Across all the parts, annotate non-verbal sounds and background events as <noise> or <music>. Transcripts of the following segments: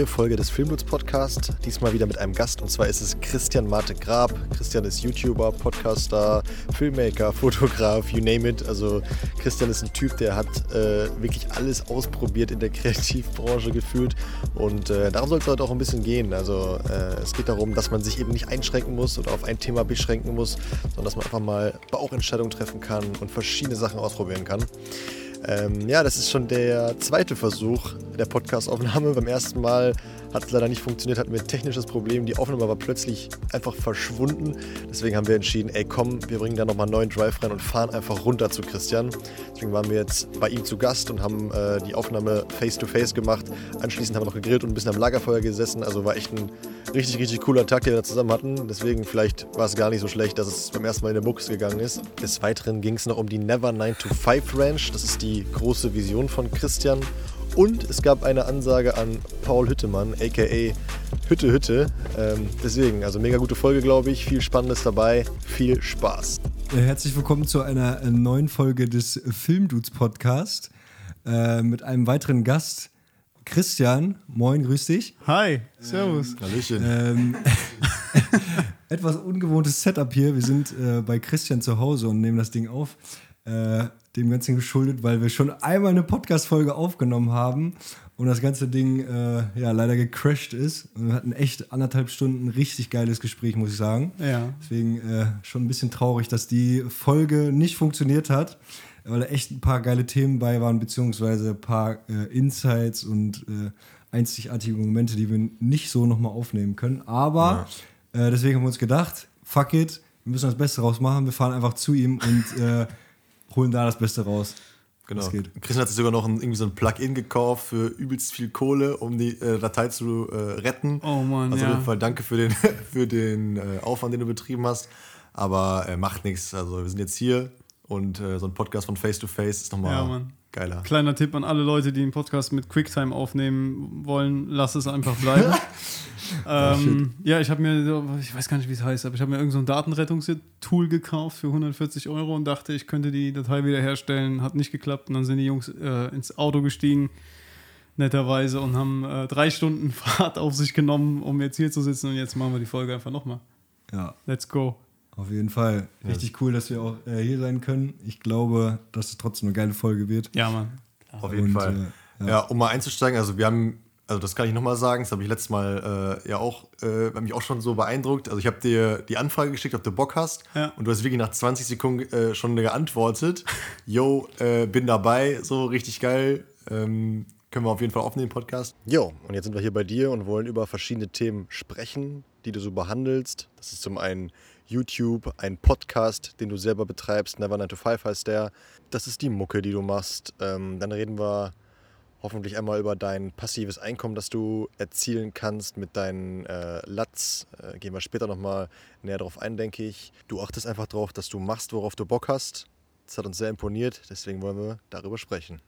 neue Folge des Filmlutz Podcast. Diesmal wieder mit einem Gast und zwar ist es Christian Marte Grab. Christian ist YouTuber, Podcaster, Filmmaker, <laughs> Fotograf, you name it. Also Christian ist ein Typ, der hat äh, wirklich alles ausprobiert in der <laughs> Kreativbranche gefühlt und äh, darum soll es heute auch ein bisschen gehen. Also äh, es geht darum, dass man sich eben nicht einschränken muss oder auf ein Thema beschränken muss, sondern dass man einfach mal Bauchentscheidungen treffen kann und verschiedene Sachen ausprobieren kann. Ähm, ja, das ist schon der zweite Versuch der Podcastaufnahme. Beim ersten Mal hat leider nicht funktioniert, hatten wir ein technisches Problem. Die Aufnahme war plötzlich einfach verschwunden. Deswegen haben wir entschieden, ey komm, wir bringen da nochmal einen neuen Drive rein und fahren einfach runter zu Christian. Deswegen waren wir jetzt bei ihm zu Gast und haben äh, die Aufnahme face-to-face -face gemacht. Anschließend haben wir noch gegrillt und ein bisschen am Lagerfeuer gesessen. Also war echt ein richtig, richtig cooler Tag, den wir da zusammen hatten. Deswegen vielleicht war es gar nicht so schlecht, dass es beim ersten Mal in der Buchs gegangen ist. Des Weiteren ging es noch um die Never 9 to 5 Ranch. Das ist die große Vision von Christian. Und es gab eine Ansage an Paul Hüttemann, aka Hütte Hütte. Ähm, deswegen, also mega gute Folge, glaube ich. Viel Spannendes dabei. Viel Spaß. Herzlich willkommen zu einer neuen Folge des Filmdudes Podcast äh, mit einem weiteren Gast. Christian, moin, grüß dich. Hi, servus. Ähm, Hallöchen. Ähm, <laughs> etwas ungewohntes Setup hier. Wir sind äh, bei Christian zu Hause und nehmen das Ding auf. Äh, dem Ganzen geschuldet, weil wir schon einmal eine Podcast-Folge aufgenommen haben und das ganze Ding äh, ja leider gecrashed ist. Und wir hatten echt anderthalb Stunden ein richtig geiles Gespräch, muss ich sagen. Ja. Deswegen äh, schon ein bisschen traurig, dass die Folge nicht funktioniert hat, weil da echt ein paar geile Themen bei waren, beziehungsweise ein paar äh, Insights und äh, einzigartige Momente, die wir nicht so nochmal aufnehmen können. Aber ja. Äh, deswegen haben wir uns gedacht, fuck it, wir müssen das Beste rausmachen. Wir fahren einfach zu ihm und äh, holen da das Beste raus. Genau. Christian hat sich sogar noch ein, irgendwie so ein Plugin gekauft für übelst viel Kohle, um die äh, Datei zu äh, retten. Oh Mann, Also ja. auf jeden Fall danke für den, <laughs> für den äh, Aufwand, den du betrieben hast. Aber äh, macht nichts. Also wir sind jetzt hier und äh, so ein Podcast von Face to Face ist nochmal Ja, geiler. Kleiner Tipp an alle Leute, die einen Podcast mit QuickTime aufnehmen wollen, lass es einfach bleiben. <laughs> ähm, ja, ich habe mir, ich weiß gar nicht, wie es heißt, aber ich habe mir irgendein so ein Datenrettungstool gekauft für 140 Euro und dachte, ich könnte die Datei wiederherstellen. Hat nicht geklappt und dann sind die Jungs äh, ins Auto gestiegen, netterweise, und haben äh, drei Stunden <laughs> Fahrt auf sich genommen, um jetzt hier zu sitzen und jetzt machen wir die Folge einfach nochmal. Ja, Let's go. auf jeden Fall. Richtig cool, dass wir auch äh, hier sein können. Ich glaube, dass es trotzdem eine geile Folge wird. Ja, Mann. Auf jeden Und, Fall. äh, ja. um mal einzusteigen, also wir haben, also das kann ich nochmal sagen, das habe ich letztes Mal äh, ja auch, äh, mich auch schon so beeindruckt. Also ich habe dir die Anfrage geschickt, ob du Bock hast. Ja. Und du hast wirklich nach 20 Sekunden äh, schon geantwortet. Yo, äh, bin dabei, so richtig geil. Ähm, können wir auf jeden Fall aufnehmen, den Podcast. Jo, und jetzt sind wir hier bei dir und wollen über verschiedene Themen sprechen, die du so behandelst. Das ist zum einen YouTube, ein Podcast, den du selber betreibst, Never 9 to 5 heißt der. Das ist die Mucke, die du machst. Ähm, dann reden wir hoffentlich einmal über dein passives Einkommen, das du erzielen kannst mit deinen äh, Lats. Äh, gehen wir später nochmal näher drauf ein, denke ich. Du achtest einfach darauf, dass du machst, worauf du Bock hast. Das hat uns sehr imponiert, deswegen wollen wir darüber sprechen.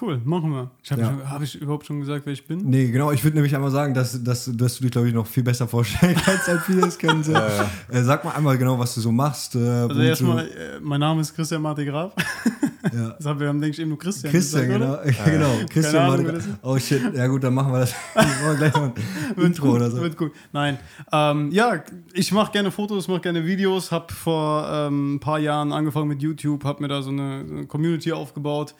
Cool, machen wir. Ich habe Ja. hab ich überhaupt schon gesagt, wer ich bin? Nee, genau. Ich würde nämlich einmal sagen, dass, dass, dass du dich, glaube ich, noch viel besser vorstellen <laughs> kannst, als viele es kennen. So. Äh, sag mal einmal genau, was du so machst. Äh, Also erstmal, äh, mein Name ist Christian Marti Graf. <laughs> ja. Das haben wir, haben, denke ich, eben nur Christian Christian, gesagt, genau. oder? Ja, <laughs> genau. Christian Ahnung, ist. Oh shit, ja gut, dann machen wir das. machen wir gleich mal ein Wird Intro gut, oder so. Wird gut. Nein. Ähm, ja, ich mache gerne Fotos, mache gerne Videos, habe vor ähm, ein paar Jahren angefangen mit YouTube, habe mir da so eine, so eine Community aufgebaut,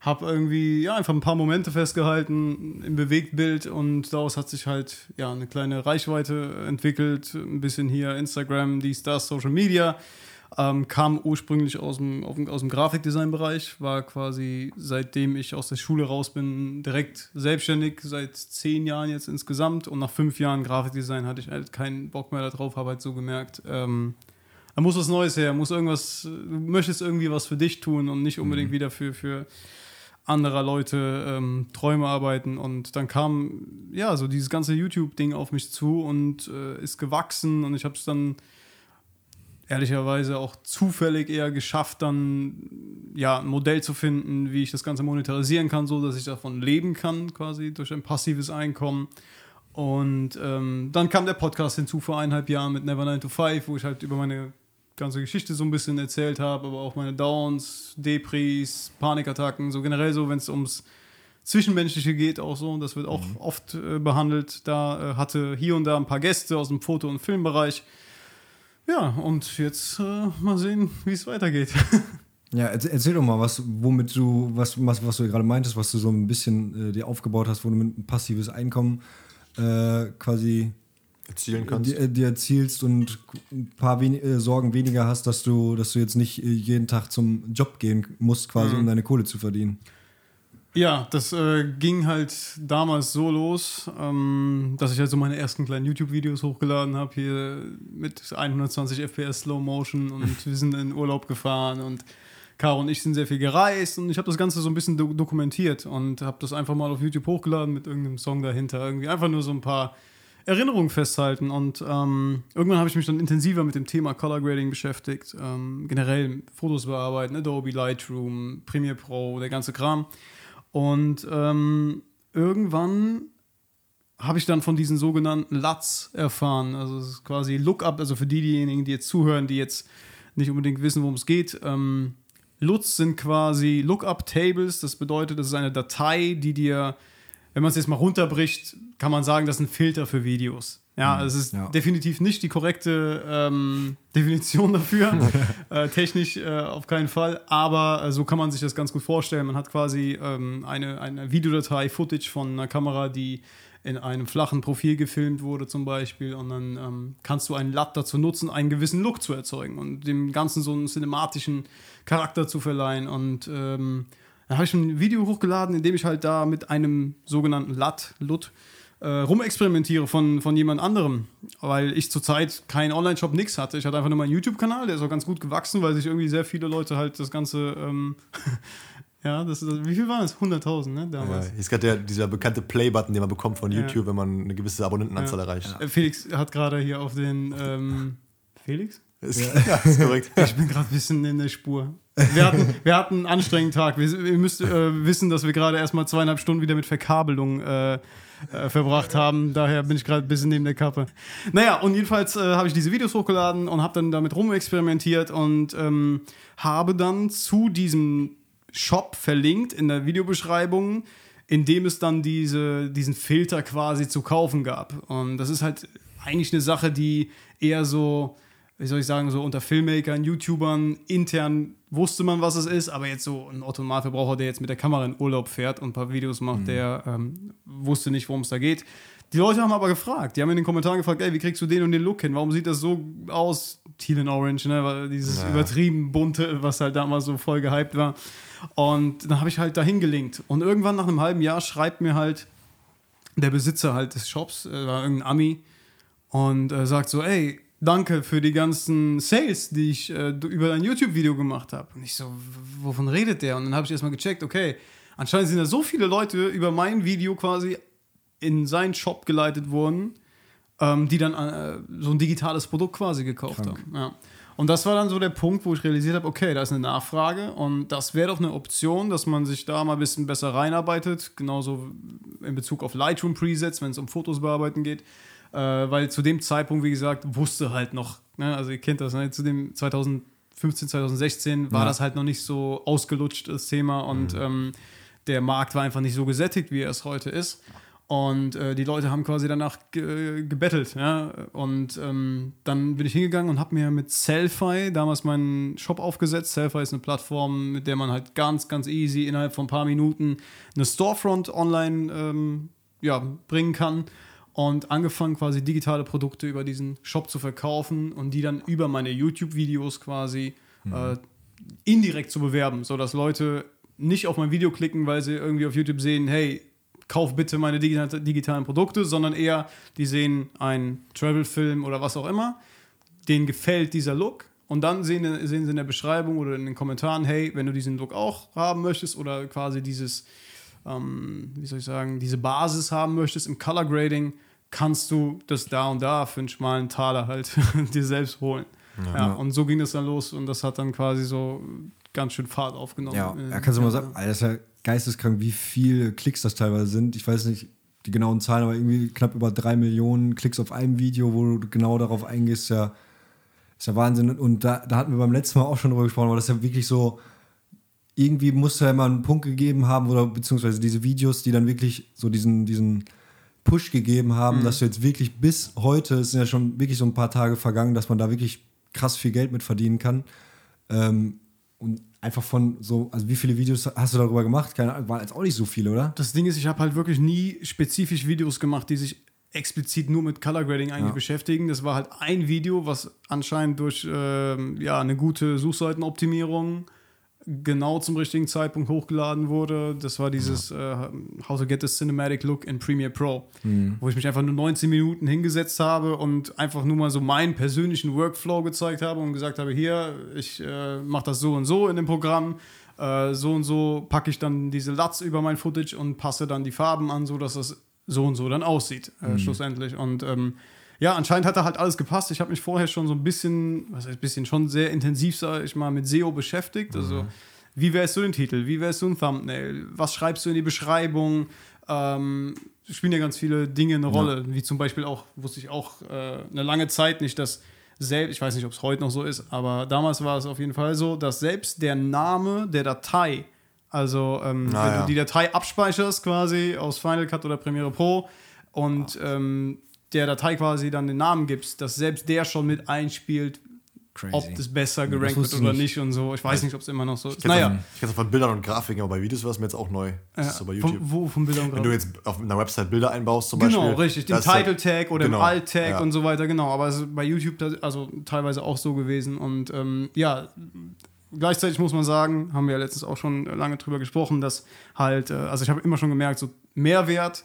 habe irgendwie ja, einfach ein paar Momente festgehalten im Bewegtbild und daraus hat sich halt ja, eine kleine Reichweite entwickelt, ein bisschen hier Instagram, dies, das, Social Media. Ähm, kam ursprünglich aus dem, aus dem Grafikdesign-Bereich, war quasi seitdem ich aus der Schule raus bin, direkt selbstständig, seit zehn Jahren jetzt insgesamt. Und nach fünf Jahren Grafikdesign hatte ich halt keinen Bock mehr darauf, habe halt so gemerkt, ähm, da muss was Neues her, muss irgendwas, du möchtest irgendwie was für dich tun und nicht unbedingt wieder für, für anderer Leute ähm, Träume arbeiten. Und dann kam ja so dieses ganze YouTube-Ding auf mich zu und äh, ist gewachsen und ich habe es dann ehrlicherweise auch zufällig eher geschafft, dann ja ein Modell zu finden, wie ich das Ganze monetarisieren kann, so dass ich davon leben kann, quasi durch ein passives Einkommen. Und ähm, dann kam der Podcast hinzu vor eineinhalb Jahren mit Never 9 to 5, wo ich halt über meine ganze Geschichte so ein bisschen erzählt habe, aber auch meine Downs, Depris, Panikattacken, so generell so, wenn es ums Zwischenmenschliche geht auch so. Das wird auch Mhm. oft äh, behandelt. Da äh, hatte hier und da ein paar Gäste aus dem Foto- und Filmbereich. Ja, und jetzt äh, mal sehen, wie es weitergeht. <laughs> Ja, erzähl, erzähl doch mal, was, womit du, was, was, was du gerade meintest, was du so ein bisschen äh, dir aufgebaut hast, wo du mit ein passives Einkommen äh, quasi Erzielen kannst. dir, dir erzielst und ein paar wen äh, Sorgen weniger hast, dass du, dass du jetzt nicht äh, jeden Tag zum Job gehen musst, quasi, Mhm. um deine Kohle zu verdienen. Ja, das äh, ging halt damals so los, ähm, dass ich halt so meine ersten kleinen YouTube-Videos hochgeladen habe, hier mit 120 FPS Slow Motion und <laughs> wir sind in Urlaub gefahren und Caro und ich sind sehr viel gereist und ich habe das Ganze so ein bisschen do dokumentiert und habe das einfach mal auf YouTube hochgeladen mit irgendeinem Song dahinter. Irgendwie einfach nur so ein paar Erinnerungen festhalten und ähm, irgendwann habe ich mich dann intensiver mit dem Thema Color Grading beschäftigt, ähm, generell Fotos bearbeiten, Adobe Lightroom, Premiere Pro, der ganze Kram. Und ähm, irgendwann habe ich dann von diesen sogenannten LUTs erfahren. Also es ist quasi Lookup, also für die, diejenigen, die jetzt zuhören, die jetzt nicht unbedingt wissen, worum es geht. Ähm, LUTs sind quasi Lookup-Tables. Das bedeutet, das ist eine Datei, die dir, wenn man es jetzt mal runterbricht, kann man sagen, das ist ein Filter für Videos. Ja, es ist ja. definitiv nicht die korrekte ähm, <laughs> Definition dafür. <laughs> äh, technisch äh, auf keinen Fall. Aber äh, so kann man sich das ganz gut vorstellen. Man hat quasi ähm, eine, eine Videodatei, Footage von einer Kamera, die in einem flachen Profil gefilmt wurde zum Beispiel und dann ähm, kannst du einen LUT dazu nutzen, einen gewissen Look zu erzeugen und dem Ganzen so einen cinematischen Charakter zu verleihen und ähm, dann habe ich ein Video hochgeladen, in dem ich halt da mit einem sogenannten LUT, LUT äh, rumexperimentiere von, von jemand anderem, weil ich zurzeit keinen Online-Shop, nix hatte. Ich hatte einfach nur meinen YouTube-Kanal, der ist auch ganz gut gewachsen, weil sich irgendwie sehr viele Leute halt das Ganze, ähm, <laughs> ja, das ist, wie viel waren es? 100.000, ne, Ja, damals. hier ist gerade der, dieser bekannte Play-Button, den man bekommt von YouTube, wenn man eine gewisse Abonnentenanzahl erreicht. Äh, Felix hat gerade hier auf den. Ähm, Felix? Ist, ja, <laughs> ist korrekt. Ich bin gerade ein bisschen in der Spur. Wir hatten, wir hatten einen anstrengenden Tag. Wir, ihr müsst äh, wissen, dass wir gerade erstmal zweieinhalb Stunden wieder mit Verkabelung äh, äh, verbracht haben. Daher bin ich gerade ein bisschen neben der Kappe. Naja, und jedenfalls äh, habe ich diese Videos hochgeladen und habe dann damit rumexperimentiert und ähm, habe dann zu diesem Shop verlinkt in der Videobeschreibung, in dem es dann diese, diesen Filter quasi zu kaufen gab. Und das ist halt eigentlich eine Sache, die eher so, wie soll ich sagen, so unter Filmmakern, YouTubern intern wusste man, was es ist, aber jetzt so ein Automatverbraucher, der jetzt mit der Kamera in Urlaub fährt und ein paar Videos macht, der ähm, wusste nicht, worum es da geht. Die Leute haben aber gefragt, die haben in den Kommentaren gefragt, ey, wie kriegst du den und den Look hin? Warum sieht das so aus, Teal and Orange, ne? Weil dieses Ja. übertrieben bunte, was halt damals so voll gehypt war. Und dann habe ich halt dahin gelinkt. Und irgendwann nach einem halben Jahr schreibt mir halt der Besitzer halt des Shops, äh, war irgendein Ami, und äh, sagt so, ey, danke für die ganzen Sales, die ich äh, über dein YouTube-Video gemacht habe. Und ich so, wovon redet der? Und dann habe ich erstmal gecheckt, okay, anscheinend sind da so viele Leute über mein Video quasi in seinen Shop geleitet worden, ähm, die dann äh, so ein digitales Produkt quasi gekauft Krank. haben. Ja. Und das war dann so der Punkt, wo ich realisiert habe, okay, da ist eine Nachfrage und das wäre doch eine Option, dass man sich da mal ein bisschen besser reinarbeitet, genauso in Bezug auf Lightroom Presets, wenn es um Fotos bearbeiten geht, äh, weil zu dem Zeitpunkt, wie gesagt, wusste halt noch, ne, also ihr kennt das, ne, zu dem 2015, 2016 war Ja. das halt noch nicht so ausgelutscht, das Thema und ähm, der Markt war einfach nicht so gesättigt, wie er es heute ist. Und äh, die Leute haben quasi danach ge gebettelt. Ja? Und ähm, dann bin ich hingegangen und habe mir mit Selfie damals meinen Shop aufgesetzt. Selfie ist eine Plattform, mit der man halt ganz, ganz easy innerhalb von ein paar Minuten eine Storefront online ähm, ja, bringen kann. Und angefangen quasi digitale Produkte über diesen Shop zu verkaufen und die dann über meine YouTube-Videos quasi äh, indirekt zu bewerben, sodass Leute nicht auf mein Video klicken, weil sie irgendwie auf YouTube sehen, hey, kauf bitte meine digital digitalen Produkte, sondern eher, die sehen einen Travel-Film oder was auch immer, denen gefällt dieser Look und dann sehen, sehen sie in der Beschreibung oder in den Kommentaren, hey, wenn du diesen Look auch haben möchtest oder quasi dieses, ähm, wie soll ich sagen, diese Basis haben möchtest im Color Grading, kannst du das da und da für einen schmalen Taler halt <laughs> dir selbst holen. Ja. und so ging das dann los und das hat dann quasi so ganz schön Fahrt aufgenommen. Ja, Äh, ja kannst du mal ja. sagen, Alter, das ist ja geisteskrank, wie viele Klicks das teilweise sind. Ich weiß nicht die genauen Zahlen, aber irgendwie knapp über drei Millionen Klicks auf einem Video, wo du genau darauf eingehst, ist ja, ist ja Wahnsinn. Und da, da hatten wir beim letzten Mal auch schon drüber gesprochen, aber das ist ja wirklich so, irgendwie muss ja immer einen Punkt gegeben haben oder beziehungsweise diese Videos, die dann wirklich so diesen, diesen Push gegeben haben, mhm. dass du jetzt wirklich bis heute, es sind ja schon wirklich so ein paar Tage vergangen, dass man da wirklich krass viel Geld mit verdienen kann. Ähm, und einfach von so, also wie viele Videos hast du darüber gemacht? Keine Ahnung, waren jetzt auch nicht so viele, oder? Das Ding ist, ich habe halt wirklich nie spezifisch Videos gemacht, die sich explizit nur mit Color Grading eigentlich ja. beschäftigen. Das war halt ein Video, was anscheinend durch äh, ja, eine gute Suchseitenoptimierung genau zum richtigen Zeitpunkt hochgeladen wurde. Das war dieses ja. äh, How to Get the Cinematic Look in Premiere Pro, mhm. wo ich mich einfach nur 19 Minuten hingesetzt habe und einfach nur mal so meinen persönlichen Workflow gezeigt habe und gesagt habe, hier, ich äh, mache das so und so in dem Programm. Äh, so und so packe ich dann diese LUTs über mein Footage und passe dann die Farben an, so dass das so und so dann aussieht, mhm. schlussendlich. Und ähm, ja, anscheinend hat da halt alles gepasst. Ich habe mich vorher schon so ein bisschen, was heißt ein bisschen, schon sehr intensiv, sag ich mal, mit SEO beschäftigt. Also, mhm. wie wählst du den Titel? Wie wählst du ein Thumbnail? Was schreibst du in die Beschreibung? Ähm, spielen ja ganz viele Dinge eine Rolle, ja. wie zum Beispiel auch, wusste ich auch äh, eine lange Zeit nicht, dass selbst, ich weiß nicht, ob es heute noch so ist, aber damals war es auf jeden Fall so, dass selbst der Name der Datei, also ähm, ah, wenn ja. du die Datei abspeicherst quasi aus Final Cut oder Premiere Pro und ähm, der Datei quasi dann den Namen gibst, dass selbst der schon mit einspielt, Crazy. ob das besser gerankt das wird oder nicht. nicht. und so. Ich weiß nicht, ob es immer noch so ist. Naja. ich kenne es von Bildern und Grafiken, aber bei Videos war es mir jetzt auch neu. Das ja. ist so bei YouTube. Von, wo von Bildern und Grafiken? Wenn du jetzt auf einer Website Bilder einbaust zum genau, Beispiel. Genau, richtig. Den Title-Tag oder genau. den Alt-Tag ja. und so weiter, genau. Aber es ist bei YouTube also teilweise auch so gewesen. Und ähm, ja, gleichzeitig muss man sagen, haben wir ja letztens auch schon lange drüber gesprochen, dass halt, äh, also ich habe immer schon gemerkt, so Mehrwert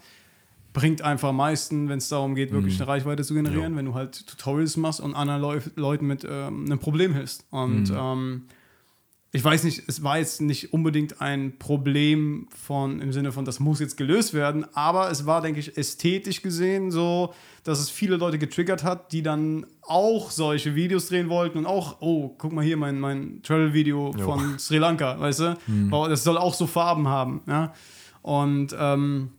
bringt einfach am meisten, wenn es darum geht, wirklich mhm. eine Reichweite zu generieren, ja. wenn du halt Tutorials machst und anderen Leu Leuten mit ähm, einem Problem hilfst. Und mhm. ähm, ich weiß nicht, es war jetzt nicht unbedingt ein Problem von im Sinne von, das muss jetzt gelöst werden, aber es war, denke ich, ästhetisch gesehen so, dass es viele Leute getriggert hat, die dann auch solche Videos drehen wollten und auch, oh, guck mal hier mein, mein Travel-Video von Sri Lanka, weißt du? Mhm. Das soll auch so Farben haben, ja. Und ähm,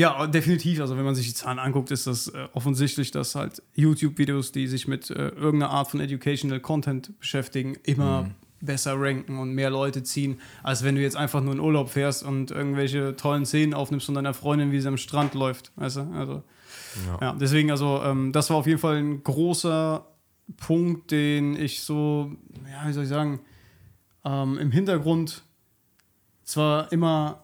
ja, definitiv. Also wenn man sich die Zahlen anguckt, ist das äh, offensichtlich, dass halt YouTube-Videos, die sich mit äh, irgendeiner Art von Educational Content beschäftigen, immer mhm. besser ranken und mehr Leute ziehen, als wenn du jetzt einfach nur in Urlaub fährst und irgendwelche tollen Szenen aufnimmst von deiner Freundin, wie sie am Strand läuft. Weißt du? Also, ja. ja deswegen, also ähm, das war auf jeden Fall ein großer Punkt, den ich so, ja, wie soll ich sagen, ähm, im Hintergrund zwar immer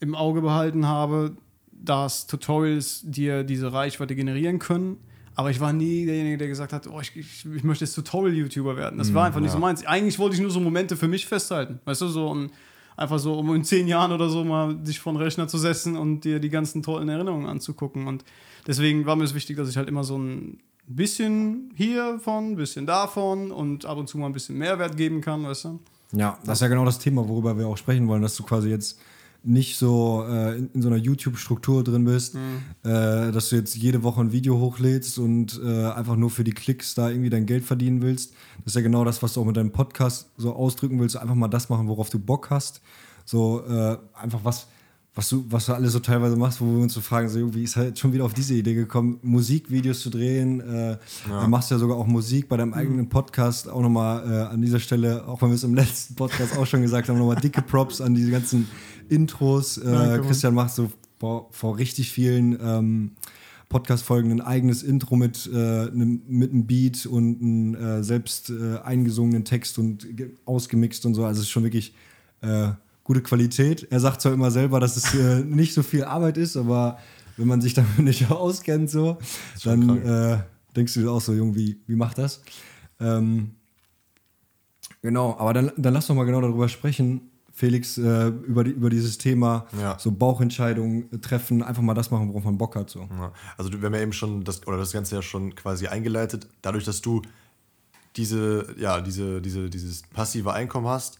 im Auge behalten habe, dass Tutorials dir diese Reichweite generieren können. Aber ich war nie derjenige, der gesagt hat, oh, ich, ich, ich möchte jetzt Tutorial-YouTuber werden. Das war einfach nicht ja. so meins. Eigentlich wollte ich nur so Momente für mich festhalten. Weißt du, so und einfach so, um in zehn Jahren oder so mal dich von Rechner zu setzen und dir die ganzen tollen Erinnerungen anzugucken. Und deswegen war mir es wichtig, dass ich halt immer so ein bisschen hiervon, ein bisschen davon und ab und zu mal ein bisschen Mehrwert geben kann, weißt du? Ja, das ist ja genau das Thema, worüber wir auch sprechen wollen, dass du quasi jetzt nicht so äh, in, in, so einer YouTube-Struktur drin bist, mhm. äh, dass du jetzt jede Woche ein Video hochlädst und äh, einfach nur für die Klicks da irgendwie dein Geld verdienen willst. Das ist ja genau das, was du auch mit deinem Podcast so ausdrücken willst. Einfach mal das machen, worauf du Bock hast. So äh, einfach was, was du, was du alles so teilweise machst, wo wir uns so fragen, so, wie ist halt schon wieder auf diese Idee gekommen, Musikvideos zu drehen. Äh, ja. Du machst ja sogar auch Musik bei deinem eigenen mhm. Podcast. Auch nochmal äh, an dieser Stelle, auch wenn wir es im letzten Podcast auch schon gesagt haben, nochmal dicke Props an diese ganzen Intros. Äh, Christian macht so vor, vor richtig vielen ähm, Podcast-Folgen ein eigenes Intro mit, äh, nem, mit einem Beat und einem äh, selbst äh, eingesungenen Text und ausgemixt und so. Also es ist schon wirklich äh, gute Qualität. Er sagt zwar immer selber, dass es äh, <laughs> nicht so viel Arbeit ist, aber wenn man sich damit <laughs> nicht auskennt, so, dann denkst du dir auch so, Junge, wie, wie macht das? Ähm, genau, aber dann, dann lass doch mal genau darüber sprechen, Felix, äh, über, die, über dieses Thema, ja. so Bauchentscheidungen treffen, einfach mal das machen, worauf man Bock hat. So. Ja. Also wir haben ja eben schon das, oder das Ganze ja schon quasi eingeleitet, dadurch, dass du diese, ja, diese, diese, dieses passive Einkommen hast,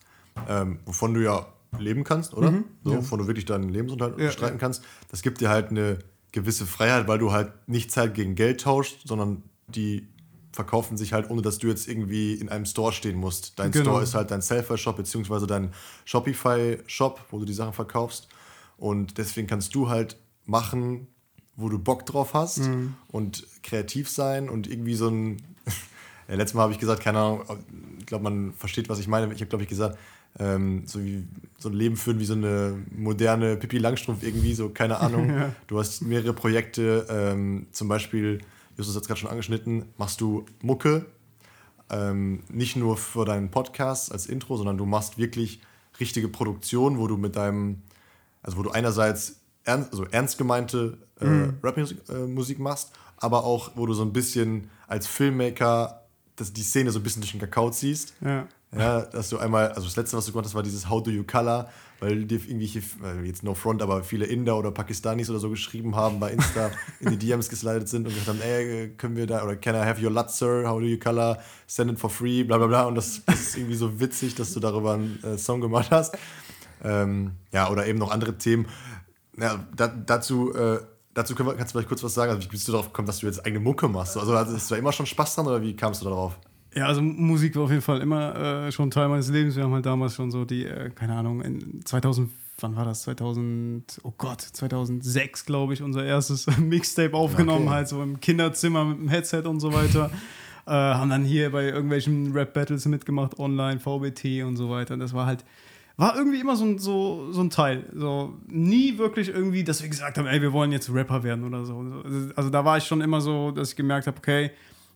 ähm, wovon du ja leben kannst, oder? Mhm, so, ja. Wovon du wirklich deinen Lebensunterhalt ja, streiten kannst. Das gibt dir halt eine gewisse Freiheit, weil du halt nicht Zeit gegen Geld tauscht, sondern die verkaufen sich halt, ohne dass du jetzt irgendwie in einem Store stehen musst. Dein genau. Store ist halt dein Selfie-Shop beziehungsweise dein Shopify-Shop, wo du die Sachen verkaufst. Und deswegen kannst du halt machen, wo du Bock drauf hast mhm. und kreativ sein und irgendwie so ein. <laughs> ja, letztes Mal habe ich gesagt, keine Ahnung, ich glaube, man versteht, was ich meine. Ich habe, glaube ich, gesagt, ähm, so, wie, so ein Leben führen wie so eine moderne Pippi Langstrumpf irgendwie, so keine Ahnung. <laughs> Ja. Du hast mehrere Projekte, ähm, zum Beispiel, Justus hat es gerade schon angeschnitten, machst du Mucke, ähm, nicht nur für deinen Podcast als Intro, sondern du machst wirklich richtige Produktion, wo du mit deinem, also wo du einerseits ernst, also ernst gemeinte äh, Rap-Musik äh, machst, aber auch, wo du so ein bisschen als Filmmaker das, die Szene so ein bisschen durch den Kakao ziehst. Ja. Ja, dass du einmal, also das letzte, was du gemacht hast, war dieses How do you color, weil dir irgendwelche, äh, jetzt no front, aber viele Inder oder Pakistanis oder so geschrieben haben bei Insta, <laughs> in die DMs geslidet sind und gesagt haben, ey, können wir da, oder can I have your LUT, sir, how do you color, send it for free, bla bla bla. Und das, das ist irgendwie so witzig, dass du darüber einen äh, Song gemacht hast. Ähm, ja, oder eben noch andere Themen. Ja, da, dazu, äh, dazu wir, kannst du vielleicht kurz was sagen. Also, wie bist du darauf gekommen, dass du jetzt eigene Mucke machst? Also, hast du da immer schon Spaß dran oder wie kamst du darauf? Ja, also Musik war auf jeden Fall immer äh, schon Teil meines Lebens. Wir haben halt damals schon so die, äh, keine Ahnung, in 2000, wann war das? 2000, oh Gott, 2006, glaube ich, unser erstes <laughs> Mixtape aufgenommen, Okay. halt so im Kinderzimmer mit dem Headset und so weiter. <laughs> äh, haben dann hier bei irgendwelchen Rap-Battles mitgemacht, online, VBT und so weiter. Und das war halt, war irgendwie immer so ein, so, so ein Teil. So, nie wirklich irgendwie, dass wir gesagt haben, ey, wir wollen jetzt Rapper werden oder so. Also, also da war ich schon immer so, dass ich gemerkt habe, okay,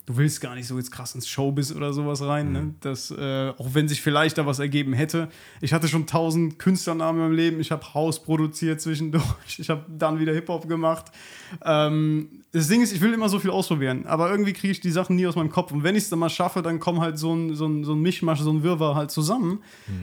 du willst gar nicht so jetzt krass ins Showbiz oder sowas rein, ne? Das, äh, auch wenn sich vielleicht da was ergeben hätte. Ich hatte schon tausend Künstlernamen im Leben. Ich habe House produziert zwischendurch. Ich habe dann wieder Hip-Hop gemacht. Ähm, das Ding ist, ich will immer so viel ausprobieren, aber irgendwie kriege ich die Sachen nie aus meinem Kopf. Und wenn ich es dann mal schaffe, dann kommen halt so ein, so ein, so ein Mischmasch, so ein Wirrwarr halt zusammen.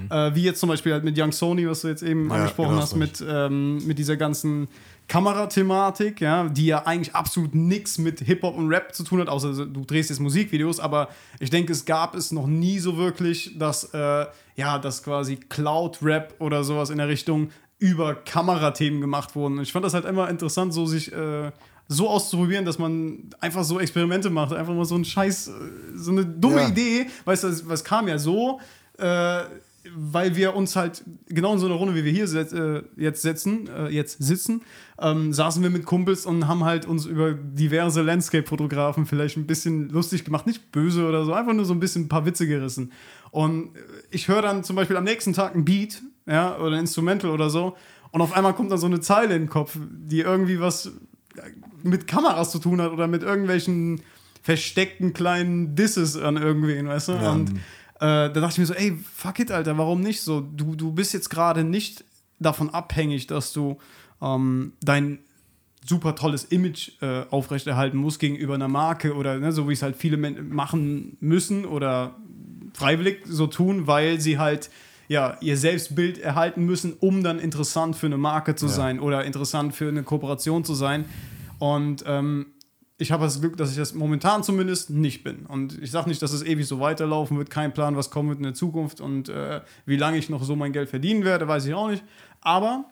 Äh, wie jetzt zum Beispiel halt mit Young Sony, was du jetzt eben Ja, angesprochen genau, hast, mit, ähm, mit dieser ganzen Kamerathematik, ja, die ja eigentlich absolut nichts mit Hip-Hop und Rap zu tun hat, außer du drehst jetzt Musikvideos, aber ich denke, es gab es noch nie so wirklich, dass, äh, ja, dass quasi Cloud-Rap oder sowas in der Richtung über Kamerathemen gemacht wurden. Und ich fand das halt immer interessant, so sich äh, so auszuprobieren, dass man einfach so Experimente macht, einfach mal so ein Scheiß, äh, so eine dumme Ja. Idee, weißt du, was kam ja so, äh, weil wir uns halt genau in so einer Runde, wie wir hier äh, jetzt sitzen, äh, jetzt sitzen, ähm, saßen wir mit Kumpels und haben halt uns über diverse Landscape-Fotografen vielleicht ein bisschen lustig gemacht, nicht böse oder so, einfach nur so ein bisschen ein paar Witze gerissen. Und äh, ich höre dann zum Beispiel am nächsten Tag ein Beat, ja, oder ein Instrumental oder so, und auf einmal kommt dann so eine Zeile in den Kopf, die irgendwie was mit Kameras zu tun hat oder mit irgendwelchen versteckten kleinen Disses an irgendwen, weißt du? Ja. Und äh, da dachte ich mir so, ey, fuck it, Alter, warum nicht so? Du, du bist jetzt gerade nicht davon abhängig, dass du ähm, dein super tolles Image äh, aufrechterhalten musst gegenüber einer Marke oder ne, so wie es halt viele Men machen müssen oder freiwillig so tun, weil sie halt ja, ihr Selbstbild erhalten müssen, um dann interessant für eine Marke zu Ja. sein oder interessant für eine Kooperation zu sein. Und ähm, ich habe das Glück, dass ich das momentan zumindest nicht bin. Und ich sage nicht, dass es ewig so weiterlaufen wird, kein Plan, was kommen wird in der Zukunft und äh, wie lange ich noch so mein Geld verdienen werde, weiß ich auch nicht. Aber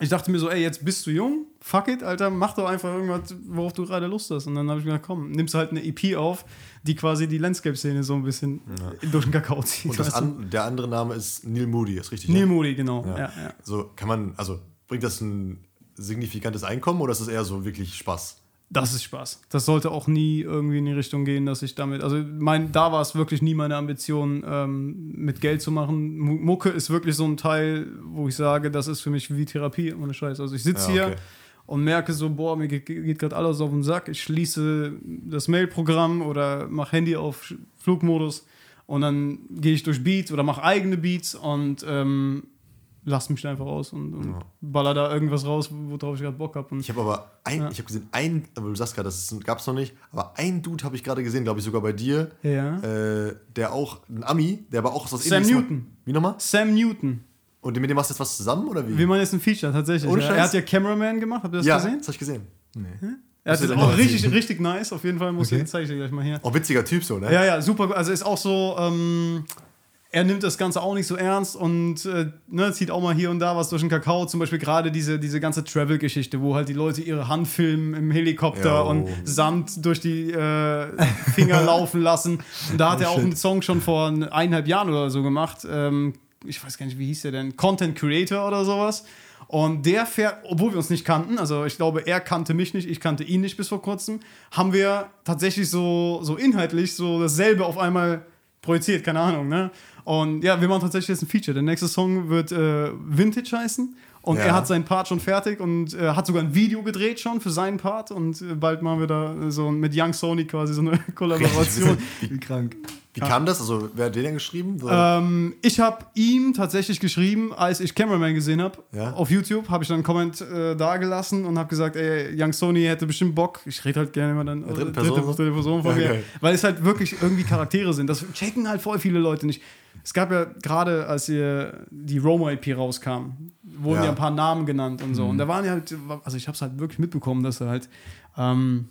ich dachte mir so, ey, jetzt bist du jung, fuck it, Alter, mach doch einfach irgendwas, worauf du gerade Lust hast. Und dann habe ich gedacht, komm, nimmst halt eine EP auf, die quasi die Landscape-Szene so ein bisschen durch den Kakao zieht. Und an, der andere Name ist Neil Moody, ist richtig? Neil ne? Moody, genau. Ja. Ja. Ja, So kann man, also bringt das ein signifikantes Einkommen oder ist es eher so wirklich Spaß? Das ist Spaß. Das sollte auch nie irgendwie in die Richtung gehen, dass ich damit, also mein, da war es wirklich nie meine Ambition, ähm, mit Geld zu machen. Mu- Mucke ist wirklich so ein Teil, wo ich sage, das ist für mich wie Therapie, ohne Scheiß. Also ich sitze Ja, okay. hier und merke so, boah, mir geht, geht gerade alles auf den Sack. Ich schließe das Mail-Programm oder mache Handy auf Flugmodus und dann gehe ich durch Beats oder mache eigene Beats und ähm, lass mich da einfach aus und, und Ja. baller da irgendwas raus, worauf ich gerade Bock habe. Ich habe aber ein, Ja. ich habe gesehen, ein, aber du sagst gerade, das gab es noch nicht, aber ein Dude habe ich gerade gesehen, glaube ich sogar bei dir, Ja. äh, der auch, ein Ami, der aber auch was Sam Newton. macht. Wie nochmal? Sam Newton. Und mit dem machst du jetzt was zusammen oder wie? Wir machen jetzt ein Feature, tatsächlich. Ohne Ja, er hat ja Cameraman gemacht, habt ihr das ja, gesehen? das habe ich gesehen. Er hat Musst du das dann auch mal richtig, sehen. richtig nice, auf jeden Fall. Muss Okay. ich, zeige ich dir gleich mal hier. Auch witziger Typ so, ne? Ja, ja, super. Also ist auch so, ähm, er nimmt das Ganze auch nicht so ernst und äh, ne, zieht auch mal hier und da was durch den Kakao. Zum Beispiel gerade diese, diese ganze Travel-Geschichte, wo halt die Leute ihre Hand filmen im Helikopter Jo. und Sand durch die äh, Finger <laughs> laufen lassen. Und da hat er auch einen Song schon vor eineinhalb Jahren oder so gemacht. Ähm, ich weiß gar nicht, wie hieß der denn? Content Creator oder sowas. Und der fährt, obwohl wir uns nicht kannten, also ich glaube, er kannte mich nicht, ich kannte ihn nicht bis vor kurzem, haben wir tatsächlich so, so inhaltlich so dasselbe auf einmal projiziert, keine Ahnung, ne? Und ja, wir machen tatsächlich jetzt ein Feature. Der nächste Song wird äh, Vintage heißen. Und Ja. er hat seinen Part schon fertig und äh, hat sogar ein Video gedreht schon für seinen Part. Und äh, bald machen wir da so mit Young Sony quasi so eine <laughs> Kollaboration. <laughs> Wie krank. Wie kam das? Also, wer hat den denn geschrieben? So, Ähm, ich habe ihm tatsächlich geschrieben, als ich Cameraman gesehen habe, Ja. auf YouTube, habe ich dann einen Comment äh, dagelassen und habe gesagt, ey, Young Sony hätte bestimmt Bock. Ich rede halt gerne immer dann äh, dritten Person so? dritte Person von Ja, mir, geil. weil es halt wirklich irgendwie Charaktere sind. Das checken halt voll viele Leute nicht. Es gab ja gerade, als ihr die Romo EP rauskam, wurden Ja. ja. ein paar Namen genannt und so. Und da waren ja halt, also ich habe es halt wirklich mitbekommen, dass er halt ähm,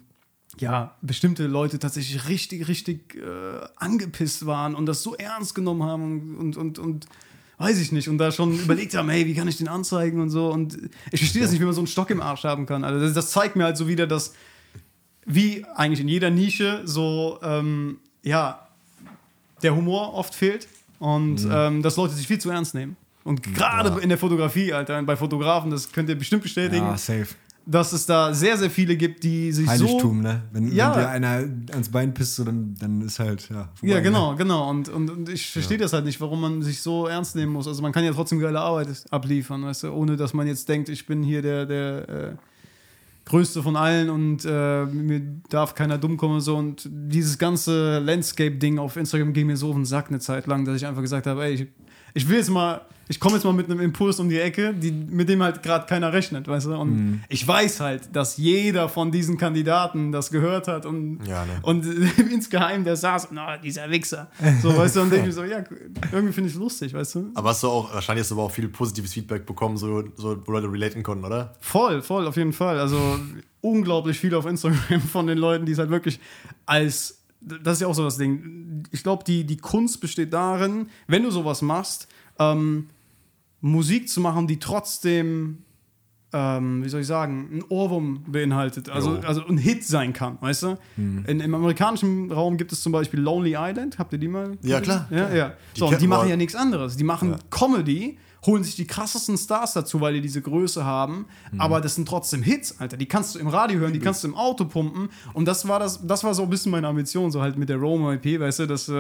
ja, bestimmte Leute tatsächlich richtig, richtig äh, angepisst waren und das so ernst genommen haben und, und, und weiß ich nicht und da schon überlegt haben, hey, wie kann ich den anzeigen und so und ich verstehe das nicht, wie man so einen Stock im Arsch haben kann. Also das, das zeigt mir halt so wieder, dass wie eigentlich in jeder Nische so, ähm, ja, der Humor oft fehlt und ähm, dass Leute sich viel zu ernst nehmen. Und gerade in der Fotografie, Alter, bei Fotografen, das könnt ihr bestimmt bestätigen, Ja, safe. dass es da sehr, sehr viele gibt, die sich Heiligtum, so ne? Wenn, Ja. wenn dir einer ans Bein pisst, so, dann, dann ist halt, ja. Ja, genau, Ne? genau. Und, und, und ich verstehe das halt nicht, warum man sich so ernst nehmen muss. Also man kann ja trotzdem geile Arbeit abliefern, weißt du, ohne dass man jetzt denkt, ich bin hier der, der äh, Größte von allen und äh, mir darf keiner dumm kommen und so. Und dieses ganze Landscape-Ding auf Instagram ging mir so auf den Sack eine Zeit lang, dass ich einfach gesagt habe, ey, ich, ich will jetzt mal, ich komme jetzt mal mit einem Impuls um die Ecke, die, mit dem halt gerade keiner rechnet, weißt du. Und Mhm. ich weiß halt, dass jeder von diesen Kandidaten das gehört hat und Ja, ne? und <laughs> insgeheim, der saß, na, dieser Wichser. So, weißt du, und denke ich so, ja, irgendwie finde ich es lustig, weißt du? aber hast du auch, wahrscheinlich hast du aber auch viel positives Feedback bekommen, so, so wo Leute relaten konnten, oder? Voll, voll, auf jeden Fall. Also unglaublich viel auf Instagram von den Leuten, die es halt wirklich als, das ist ja auch so das Ding. Ich glaube, die, die Kunst besteht darin, wenn du sowas machst, ähm, Musik zu machen, die trotzdem, ähm, wie soll ich sagen, ein Ohrwurm beinhaltet, also, Jo. also ein Hit sein kann, weißt du? In, Im amerikanischen Raum gibt es zum Beispiel Lonely Island, habt ihr die mal? Ja, klar. Ja, ja. Die So, und die machen ja nichts anderes. Die machen Ja. Comedy, holen sich die krassesten Stars dazu, weil die diese Größe haben. Mhm. Aber das sind trotzdem Hits, Alter. Die kannst du im Radio hören, die kannst du im Auto pumpen. Und das war das, das war so ein bisschen meine Ambition, so halt mit der Roma EP, weißt du, dass äh,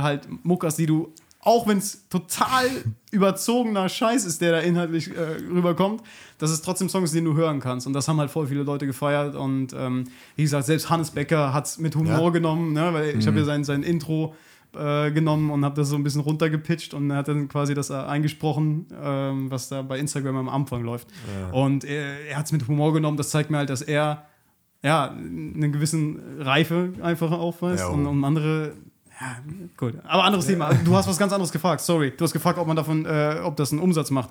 halt Muckers, die du, auch wenn es total <laughs> überzogener Scheiß ist, der da inhaltlich äh, rüberkommt, dass es trotzdem Songs, sind, die du hören kannst. Und das haben halt voll viele Leute gefeiert. Und ähm, wie gesagt, selbst Hannes Becker hat es mit Humor Ja. genommen, ne? weil Mhm. ich habe ja sein, sein Intro äh, genommen und habe das so ein bisschen runtergepitcht und er hat dann quasi das äh, eingesprochen, ähm, was da bei Instagram am Anfang läuft. Und er, er hat es mit Humor genommen. Das zeigt mir halt, dass er ja eine gewissen Reife einfach aufweist Ja, und, und andere. Ja, gut. Aber anderes Thema. Du hast was ganz anderes gefragt. Sorry. Du hast gefragt, ob man davon, äh, ob das einen Umsatz macht.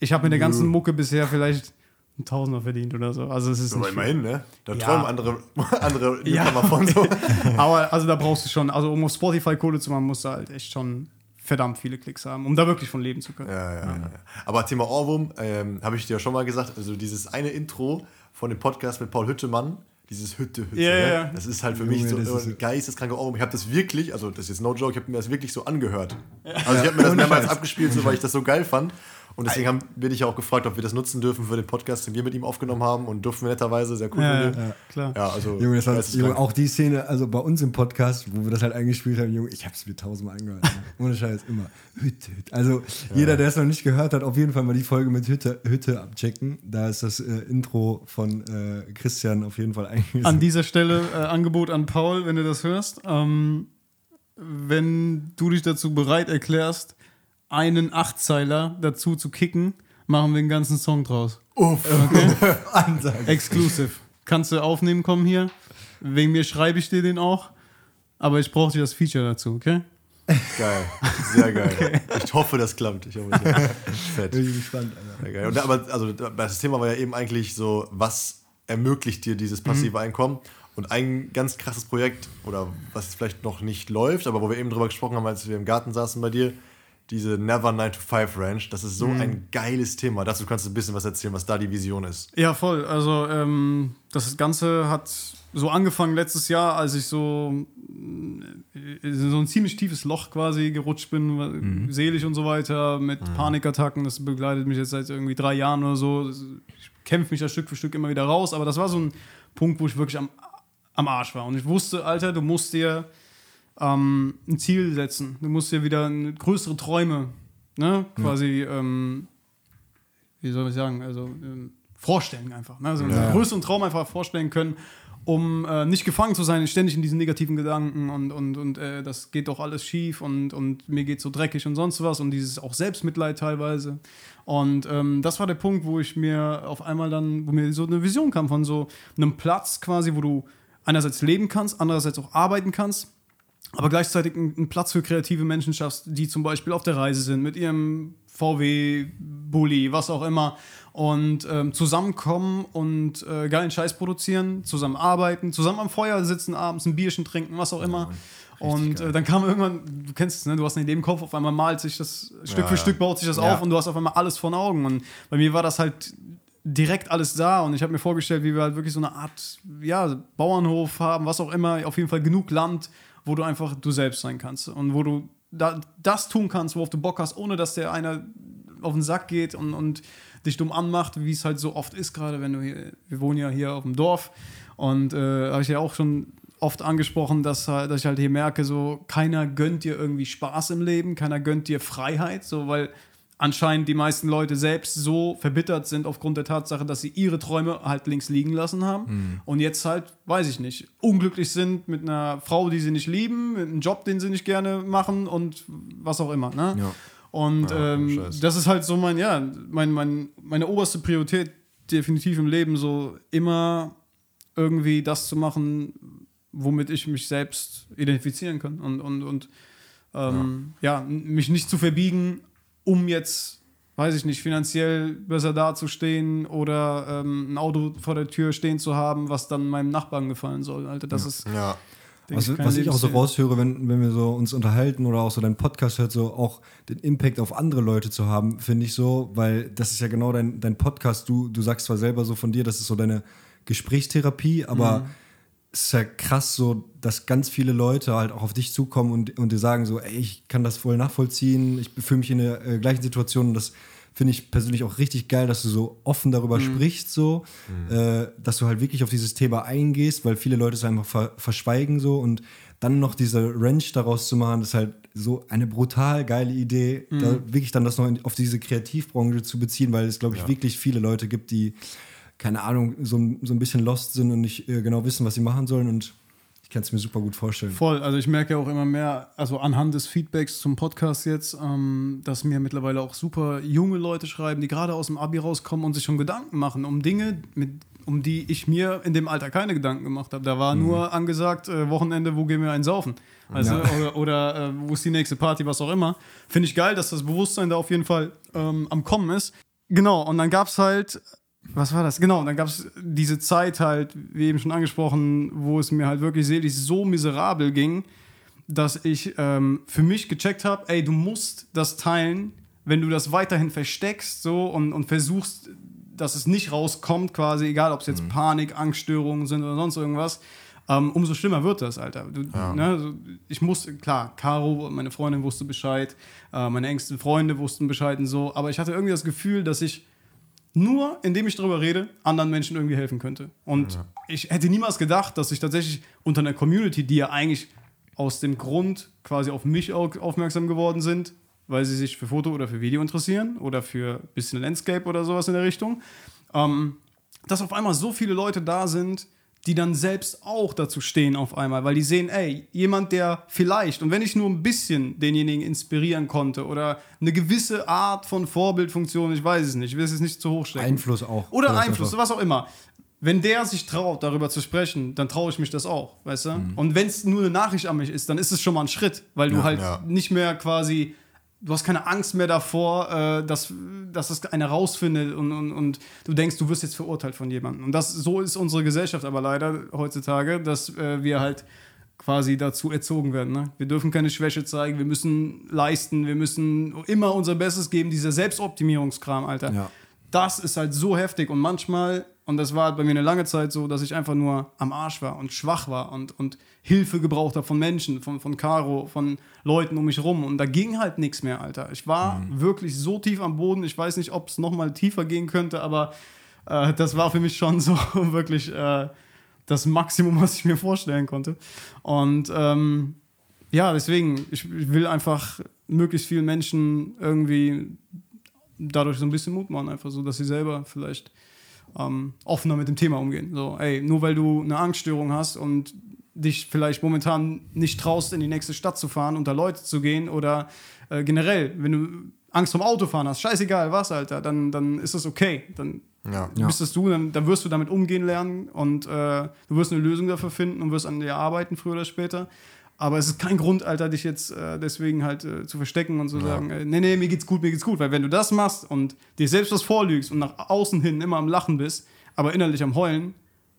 Ich habe mit der ganzen Mucke bisher vielleicht ein Tausender verdient oder so. Also es ist Aber immerhin, ne? Da Ja. träumen andere, <laughs> andere <laughs> Ja, Newcomer von so. <laughs> Aber also da brauchst du schon, also um auf Spotify Kohle zu machen, musst du halt echt schon verdammt viele Klicks haben, um da wirklich von leben zu können. Ja, ja, ja. Aber Thema Ohrwurm, ähm, habe ich dir ja schon mal gesagt, also dieses eine Intro von dem Podcast mit Paul Hüttemann, dieses Hütte, Hütte, Ja, ne? ja, ja. das ist halt für Junge, mich so ein geisteskranker Ohrwurm. Ich habe das wirklich, also das ist no joke, ich habe mir das wirklich so angehört. Also ich habe mir das mehrmals abgespielt, so, weil ich das so geil fand. Und deswegen haben, bin ich ja auch gefragt, ob wir das nutzen dürfen für den Podcast, den wir mit ihm aufgenommen haben und durften wir netterweise, sehr cool. Ja, dir. ja, klar. ja also Junge, das war. Junge, auch die Szene, also bei uns im Podcast, wo wir das halt eingespielt haben, Junge, ich hab's mir tausendmal angehört. Ne? <laughs> Ohne Scheiß, immer. Hütte, Hütte. Also jeder, der es noch nicht gehört hat, auf jeden Fall mal die Folge mit Hütte, Hütte abchecken. Da ist das äh, Intro von äh, Christian auf jeden Fall eingespielt. An dieser Stelle äh, Angebot an Paul, wenn du das hörst. Ähm, wenn du dich dazu bereit erklärst, einen Achtzeiler dazu zu kicken, machen wir den ganzen Song draus. Uff. <laughs> Ansage. Exclusive. Kannst du aufnehmen kommen hier? Wegen mir schreibe ich dir den auch. Aber ich brauche dir das Feature dazu, okay? Geil, sehr geil. Ich hoffe, das klappt. Ich hoffe, das <laughs> Fett. Bin ich gespannt, Alter. Geil. Und da, aber also da- das Thema war ja eben eigentlich so, was ermöglicht dir dieses passive Einkommen? Und ein ganz krasses Projekt, oder was vielleicht noch nicht läuft, aber wo wir eben drüber gesprochen haben, als wir im Garten saßen bei dir, diese Never 9 to 5 Ranch, das ist so ein geiles Thema. Dazu kannst du ein bisschen was erzählen, was da die Vision ist. Ja, voll. Also ähm, das Ganze hat so angefangen letztes Jahr, als ich so äh, in so ein ziemlich tiefes Loch quasi gerutscht bin, seelisch und so weiter, mit Panikattacken. Das begleitet mich jetzt seit irgendwie drei Jahren oder so. Ich kämpfe mich da Stück für Stück immer wieder raus, aber das war so ein Punkt, wo ich wirklich am, am Arsch war. Und ich wusste, Alter, du musst dir ähm, ein Ziel setzen. Du musst dir wieder größere Träume, ne, quasi, ähm, wie soll ich sagen, also ähm, vorstellen einfach. Ne? Also einen Ja. größeren Traum einfach vorstellen können, um äh, nicht gefangen zu sein, ständig in diesen negativen Gedanken und, und, und äh, das geht doch alles schief und, und mir geht so dreckig und sonst was und dieses auch Selbstmitleid teilweise. Und ähm, das war der Punkt, wo ich mir auf einmal dann, wo mir so eine Vision kam von so einem Platz quasi, wo du einerseits leben kannst, andererseits auch arbeiten kannst aber gleichzeitig einen Platz für kreative Menschen schaffst, die zum Beispiel auf der Reise sind mit ihrem VW-Bully, was auch immer, und ähm, zusammenkommen und äh, geilen Scheiß produzieren, zusammen arbeiten, zusammen am Feuer sitzen, abends ein Bierchen trinken, was auch immer. Und äh, dann kam irgendwann, du kennst es, ne? du hast eine Idee im Kopf, auf einmal malt sich das, Stück Ja, für ja. Stück baut sich das Ja. auf und du hast auf einmal alles vor den Augen. Und bei mir war das halt direkt alles da und ich habe mir vorgestellt, wie wir halt wirklich so eine Art ja, Bauernhof haben, was auch immer, auf jeden Fall genug Land, wo du einfach du selbst sein kannst und wo du da, das tun kannst, worauf du Bock hast, ohne dass der einer auf den Sack geht und, und dich dumm anmacht, wie es halt so oft ist, gerade wenn du hier, wir wohnen ja hier auf dem Dorf und äh, habe ich ja auch schon oft angesprochen, dass, dass ich halt hier merke, so keiner gönnt dir irgendwie Spaß im Leben, keiner gönnt dir Freiheit, so weil anscheinend die meisten Leute selbst so verbittert sind aufgrund der Tatsache, dass sie ihre Träume halt links liegen lassen haben und jetzt halt, weiß ich nicht, unglücklich sind mit einer Frau, die sie nicht lieben, mit einem Job, den sie nicht gerne machen und was auch immer. Ne? Ja. Und Ja, ähm, das ist halt so mein, ja, mein, mein, meine oberste Priorität definitiv im Leben, so immer irgendwie das zu machen, womit ich mich selbst identifizieren kann und, und, und ähm, ja. n- mich nicht zu verbiegen, um jetzt, weiß ich nicht, finanziell besser dazustehen oder ähm, ein Auto vor der Tür stehen zu haben, was dann meinem Nachbarn gefallen soll. Alter, das ist. Ja. Was, kein was ich auch so raushöre, wenn, wenn wir so uns unterhalten oder auch so deinen Podcast hört, so auch den Impact auf andere Leute zu haben, finde ich so, weil das ist ja genau dein, dein Podcast. Du, du sagst zwar selber so von dir, das ist so deine Gesprächstherapie, aber es ist ja krass so, dass ganz viele Leute halt auch auf dich zukommen und, und dir sagen so, ey, ich kann das voll nachvollziehen, ich fühle mich in der äh, gleichen Situation und das finde ich persönlich auch richtig geil, dass du so offen darüber sprichst, so, äh, dass du halt wirklich auf dieses Thema eingehst, weil viele Leute es einfach ver verschweigen so und dann noch diese Ranch daraus zu machen, das ist halt so eine brutal geile Idee, da wirklich dann das noch in, auf diese Kreativbranche zu beziehen, weil es, glaube ich, wirklich viele Leute gibt, die, keine Ahnung, so, ein- so ein bisschen lost sind und nicht äh, genau wissen, was sie machen sollen und ich kann es mir super gut vorstellen. Voll, also ich merke ja auch immer mehr, also anhand des Feedbacks zum Podcast jetzt, ähm, dass mir mittlerweile auch super junge Leute schreiben, die gerade aus dem Abi rauskommen und sich schon Gedanken machen um Dinge, mit, um die ich mir in dem Alter keine Gedanken gemacht habe. Da war nur angesagt, äh, Wochenende, wo gehen wir einen saufen? Also, Ja. Oder, oder äh, wo ist die nächste Party, was auch immer. Finde ich geil, dass das Bewusstsein da auf jeden Fall ähm, am Kommen ist. Genau, und dann gab es halt was war das? Genau, und dann gab es diese Zeit halt, wie eben schon angesprochen, wo es mir halt wirklich seelisch so miserabel ging, dass ich ähm, für mich gecheckt habe, ey, du musst das teilen, wenn du das weiterhin versteckst so und, und versuchst, dass es nicht rauskommt, quasi, egal ob es jetzt Panik, Angststörungen sind oder sonst irgendwas, ähm, umso schlimmer wird das, Alter. Du, ne, so, ich musste, klar, Caro, meine Freundin wusste Bescheid, äh, meine engsten Freunde wussten Bescheid und so, aber ich hatte irgendwie das Gefühl, dass ich nur indem ich darüber rede, anderen Menschen irgendwie helfen könnte. Und ich hätte niemals gedacht, dass ich tatsächlich unter einer Community, die ja eigentlich aus dem Grund quasi auf mich au- aufmerksam geworden sind, weil sie sich für Foto oder für Video interessieren oder für ein bisschen Landscape oder sowas in der Richtung, ähm, dass auf einmal so viele Leute da sind, die dann selbst auch dazu stehen auf einmal, weil die sehen, ey, jemand, der vielleicht, und wenn ich nur ein bisschen denjenigen inspirieren konnte oder eine gewisse Art von Vorbildfunktion, ich weiß es nicht, ich will es jetzt nicht zu hoch stecken. Einfluss auch. Oder Vielleicht Einfluss, was auch immer. Wenn der sich traut, darüber zu sprechen, dann traue ich mich das auch, weißt du? Mhm. Und wenn es nur eine Nachricht an mich ist, dann ist es schon mal ein Schritt, weil du halt ja. nicht mehr quasi, du hast keine Angst mehr davor, äh, dass, dass das einer rausfindet und, und, und du denkst, du wirst jetzt verurteilt von jemandem. Und das, so ist unsere Gesellschaft aber leider heutzutage, dass äh, wir halt quasi dazu erzogen werden. Ne? Wir dürfen keine Schwäche zeigen, wir müssen leisten, wir müssen immer unser Bestes geben, dieser Selbstoptimierungskram, Alter. Ja. Das ist halt so heftig und manchmal, und das war halt bei mir eine lange Zeit so, dass ich einfach nur am Arsch war und schwach war und, und Hilfe gebraucht habe von Menschen, von, von Caro, von Leuten um mich rum. Und da ging halt nichts mehr, Alter. Ich war wirklich so tief am Boden. Ich weiß nicht, ob es nochmal tiefer gehen könnte, aber äh, das war für mich schon so <laughs> wirklich äh, das Maximum, was ich mir vorstellen konnte. Und ähm, ja, deswegen, ich will einfach möglichst vielen Menschen irgendwie dadurch so ein bisschen Mut machen, einfach so, dass sie selber vielleicht ähm, offener mit dem Thema umgehen. So, ey, nur weil du eine Angststörung hast und dich vielleicht momentan nicht traust, in die nächste Stadt zu fahren, unter Leute zu gehen oder äh, generell, wenn du Angst vom Autofahren hast, scheißegal was, Alter, dann, dann ist das okay. Dann Ja. Ja. bist es du, dann, dann wirst du damit umgehen lernen und äh, du wirst eine Lösung dafür finden und wirst an dir arbeiten, früher oder später. Aber es ist kein Grund, Alter, dich jetzt äh, deswegen halt äh, zu verstecken und zu sagen, äh, nee, nee, mir geht's gut, mir geht's gut. Weil wenn du das machst und dir selbst was vorlügst und nach außen hin immer am Lachen bist, aber innerlich am Heulen,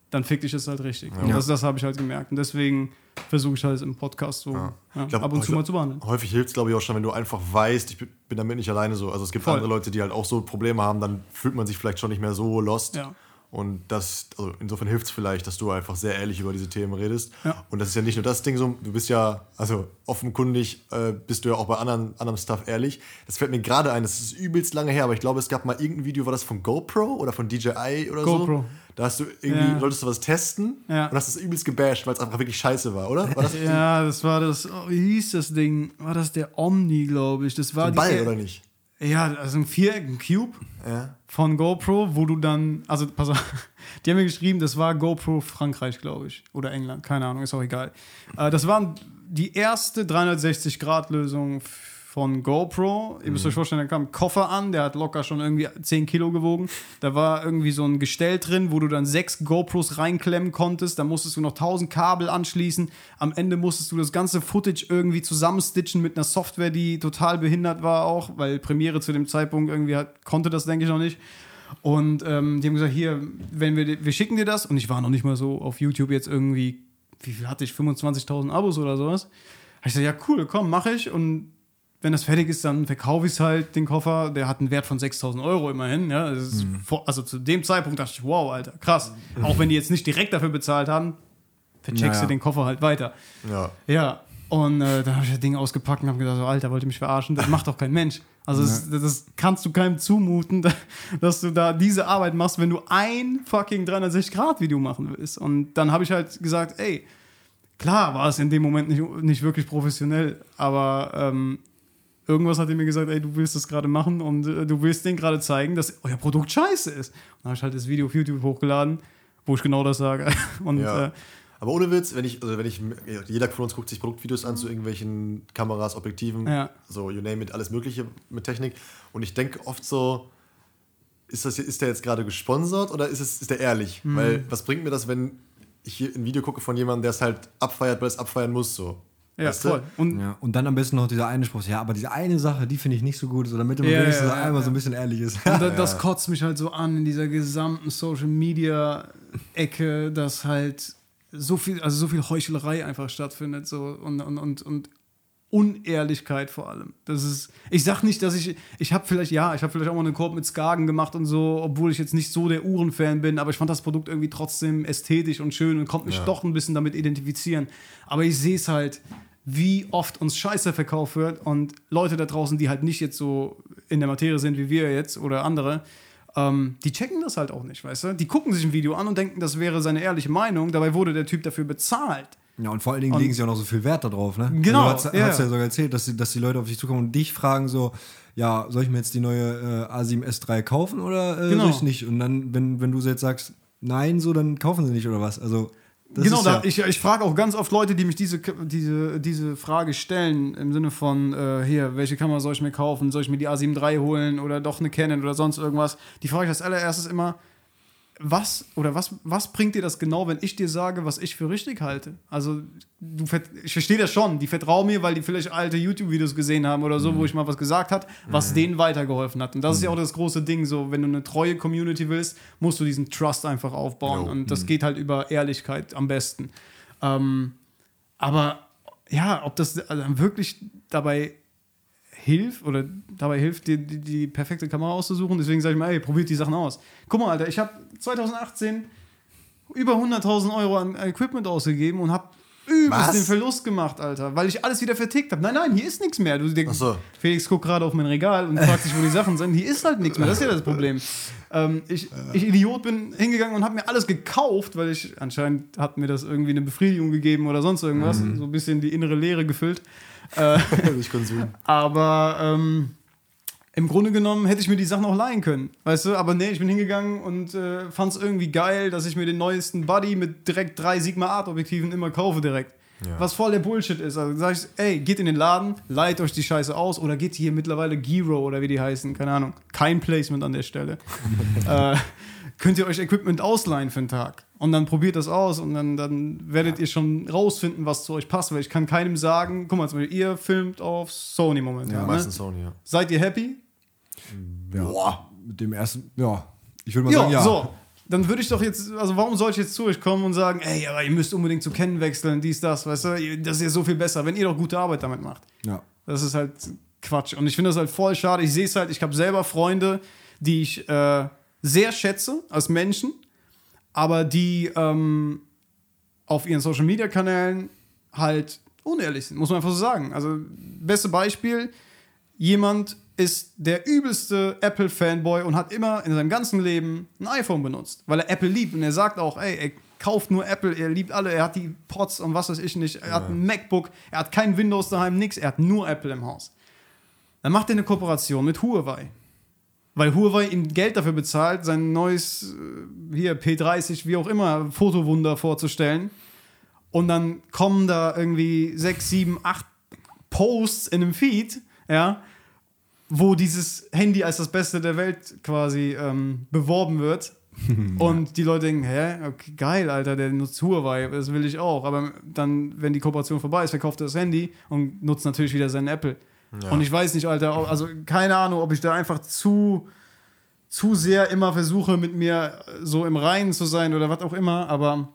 dann fick dich das halt richtig. Und das, das habe ich halt gemerkt. Und deswegen versuche ich halt im Podcast so ja. Ich glaub, ab und zu mal zu behandeln. Häufig hilft es, glaube ich, auch schon, wenn du einfach weißt, ich bin bin damit nicht alleine so. Also es gibt Voll. andere Leute, die halt auch so Probleme haben, dann fühlt man sich vielleicht schon nicht mehr so lost. Ja. Und das, also insofern hilft es vielleicht, dass du einfach sehr ehrlich über diese Themen redest. Ja. Und das ist ja nicht nur das Ding so, du bist ja, also offenkundig äh, bist du ja auch bei anderen, anderem Stuff ehrlich. Das fällt mir gerade ein, das ist übelst lange her, aber ich glaube, es gab mal irgendein Video, war das von GoPro oder von DJI oder so? GoPro. Da hast du irgendwie, Ja. solltest du was testen Ja. und hast es übelst gebasht, weil es einfach wirklich scheiße war, oder? War das <laughs> Ja, das war das, oh, wie hieß das Ding? War das der Omni, glaube ich? Das war ein die- Ball, oder nicht? Ja, also ein Viereck, ein Cube Ja. von GoPro, wo du dann, also pass auf, <laughs> die haben mir geschrieben, das war GoPro Frankreich, glaube ich, oder England, keine Ahnung, ist auch egal. Äh, das war die erste 360-Grad-Lösung von GoPro. Ihr müsst euch vorstellen, da kam ein Koffer an, der hat locker schon irgendwie 10 Kilo gewogen. Da war irgendwie so ein Gestell drin, wo du dann sechs GoPros reinklemmen konntest. Da musstest du noch 1000 Kabel anschließen. Am Ende musstest du das ganze Footage irgendwie zusammenstitchen mit einer Software, die total behindert war auch, weil Premiere zu dem Zeitpunkt irgendwie hat, konnte das, denke ich, noch nicht. Und ähm, die haben gesagt, hier, wenn wir, wir schicken dir das. Und ich war noch nicht mal so auf YouTube jetzt irgendwie, wie viel hatte ich, 25.000 Abos oder sowas. Habe ich gesagt, ja cool, komm, mache ich. Und wenn das fertig ist, dann verkaufe ich halt den Koffer. Der hat einen Wert von 6.000 Euro immerhin. Ja, ist vor, also zu dem Zeitpunkt dachte ich, wow, Alter, krass. Auch wenn die jetzt nicht direkt dafür bezahlt haben, vercheckst Naja. du den Koffer halt weiter. Ja. Ja, und äh, dann habe ich das Ding ausgepackt und habe gedacht, so, Alter, wollt ihr mich verarschen? Das macht doch kein Mensch. Also das, das kannst du keinem zumuten, <laughs> dass du da diese Arbeit machst, wenn du ein fucking 360-Grad-Video machen willst. Und dann habe ich halt gesagt, ey, klar war es in dem Moment nicht, nicht wirklich professionell, aber ähm, irgendwas hat er mir gesagt, ey, du willst das gerade machen und äh, du willst denen gerade zeigen, dass euer Produkt scheiße ist. Und dann habe ich halt das Video auf YouTube hochgeladen, wo ich genau das sage. <laughs> Und Ja. äh, Aber ohne Witz, wenn ich, also wenn ich, jeder von uns guckt sich Produktvideos an zu irgendwelchen Kameras, Objektiven, Ja. so you name it, alles Mögliche mit Technik. Und ich denke oft so, ist, das, ist der jetzt gerade gesponsert oder ist, es, ist der ehrlich? Mhm. Weil was bringt mir das, wenn ich hier ein Video gucke von jemandem, der es halt abfeiert, weil es abfeiern muss, so. Ja, voll. Und Ja, und dann am besten noch dieser eine Spruch, ja, aber diese eine Sache, die finde ich nicht so gut, so damit man Ja, wenigstens ja, ja, einmal ja. so ein bisschen ehrlich ist. Und da, das <laughs> kotzt mich halt so an in dieser gesamten Social Media Ecke, dass halt so viel, also so viel Heuchelei einfach stattfindet so und, und, und, und Unehrlichkeit vor allem. Das ist, ich sag nicht, dass ich, ich habe vielleicht, ja, ich habe vielleicht auch mal einen Korb mit Skagen gemacht und so, obwohl ich jetzt nicht so der Uhrenfan bin, aber ich fand das Produkt irgendwie trotzdem ästhetisch und schön und konnte mich doch ein bisschen damit identifizieren. Aber ich sehe es halt, wie oft uns Scheiße verkauft wird und Leute da draußen, die halt nicht jetzt so in der Materie sind wie wir jetzt oder andere, ähm, die checken das halt auch nicht, weißt du? Die gucken sich ein Video an und denken, das wäre seine ehrliche Meinung, dabei wurde der Typ dafür bezahlt. Ja, und vor allen Dingen Und- legen sie auch noch so viel Wert darauf, ne? Genau, Also, du hast, ja. hast ja sogar erzählt, dass die, dass die Leute auf dich zukommen und dich fragen so, ja, soll ich mir jetzt die neue äh, A7 S3 kaufen oder äh, Genau. soll ich nicht? Und dann, wenn, wenn du jetzt sagst, nein, so, dann kaufen sie nicht oder was? Also, das genau, da, ja, ich, ich frage auch ganz oft Leute, die mich diese, diese, diese Frage stellen, im Sinne von, äh, hier, welche Kamera soll ich mir kaufen? Soll ich mir die A7 III holen oder doch eine Canon oder sonst irgendwas? Die frage ich als allererstes immer, was oder was, was bringt dir das genau, wenn ich dir sage, was ich für richtig halte? Also, du, ich verstehe das schon. Die vertrauen mir, weil die vielleicht alte YouTube-Videos gesehen haben oder so, wo ich mal was gesagt hat, was denen weitergeholfen hat. Und das ist ja auch das große Ding. So, wenn du eine treue Community willst, musst du diesen Trust einfach aufbauen. Jo. Und das geht halt über Ehrlichkeit am besten. Ähm, aber ja, ob das dann wirklich dabei hilft oder dabei hilft, die, die, die perfekte Kamera auszusuchen. Deswegen sage ich mal, ey, probiert die Sachen aus. Guck mal, Alter, ich habe 2018 über 100.000 Euro an Equipment ausgegeben und habe übelst Was? den Verlust gemacht, Alter, weil ich alles wieder vertickt habe. Nein, nein, hier ist nichts mehr. Du, Ach so. Felix guckt gerade auf mein Regal und fragt sich, wo die Sachen sind. Hier ist halt nichts mehr. Das ist ja das Problem. Ähm, ich, ich Idiot bin hingegangen und habe mir alles gekauft, weil ich anscheinend hat mir das irgendwie eine Befriedigung gegeben oder sonst irgendwas. Mhm. So ein bisschen die innere Leere gefüllt. <laughs> Äh, <laughs> aber ähm, im Grunde genommen hätte ich mir die Sachen auch leihen können. Weißt du? Aber nee, ich bin hingegangen und äh, fand es irgendwie geil, dass ich mir den neuesten Buddy mit direkt drei Sigma Art Objektiven immer kaufe direkt. Ja. Was voll der Bullshit ist. Also sag ich, ey, geht in den Laden, leiht euch die Scheiße aus oder geht hier mittlerweile Giro oder wie die heißen, keine Ahnung. Kein Placement an der Stelle. <laughs> äh, könnt ihr euch Equipment ausleihen für einen Tag. Und dann probiert das aus und dann, dann werdet ihr schon rausfinden, was zu euch passt. Weil ich kann keinem sagen, guck mal, zum Beispiel, ihr filmt auf Sony momentan. Ja, ne? meistens Sony, ja. Seid ihr happy? Ja, mit dem ersten, ja. Ich würde mal Ja, sagen, ja. so. Dann würde ich doch jetzt, also warum soll ich jetzt zu euch kommen und sagen, ey, aber ihr müsst unbedingt zu kennen wechseln, dies, das, weißt du, Ihr- das ist ja so viel besser, wenn ihr doch gute Arbeit damit macht. Ja. Das ist halt Quatsch. Und ich finde das halt voll schade. Ich sehe es halt, ich habe selber Freunde, die ich äh, sehr schätze als Menschen, aber die ähm, auf ihren Social Media Kanälen halt unehrlich sind, muss man einfach so sagen. Also, beste Beispiel: jemand ist der übelste Apple-Fanboy und hat immer in seinem ganzen Leben ein iPhone benutzt, weil er Apple liebt. Und er sagt auch, ey, er kauft nur Apple, er liebt alle, er hat die Pods und was weiß ich nicht, er hat ein MacBook, er hat kein Windows daheim, nix, er hat nur Apple im Haus. Dann macht er eine Kooperation mit Huawei. Weil Huawei ihm Geld dafür bezahlt, sein neues, äh, hier, P30, wie auch immer, Fotowunder vorzustellen. Und dann kommen da irgendwie sechs, sieben, acht Posts in einem Feed, ja, wo dieses Handy als das Beste der Welt quasi ähm, beworben wird. <laughs> Und die Leute denken, hä, okay, geil, Alter, der nutzt Huawei, das will ich auch. Aber dann, wenn die Kooperation vorbei ist, verkauft er das Handy und nutzt natürlich wieder seinen Apple. Ja. Und ich weiß nicht, Alter, also keine Ahnung, ob ich da einfach zu, zu sehr immer versuche, mit mir so im Reinen zu sein oder was auch immer, aber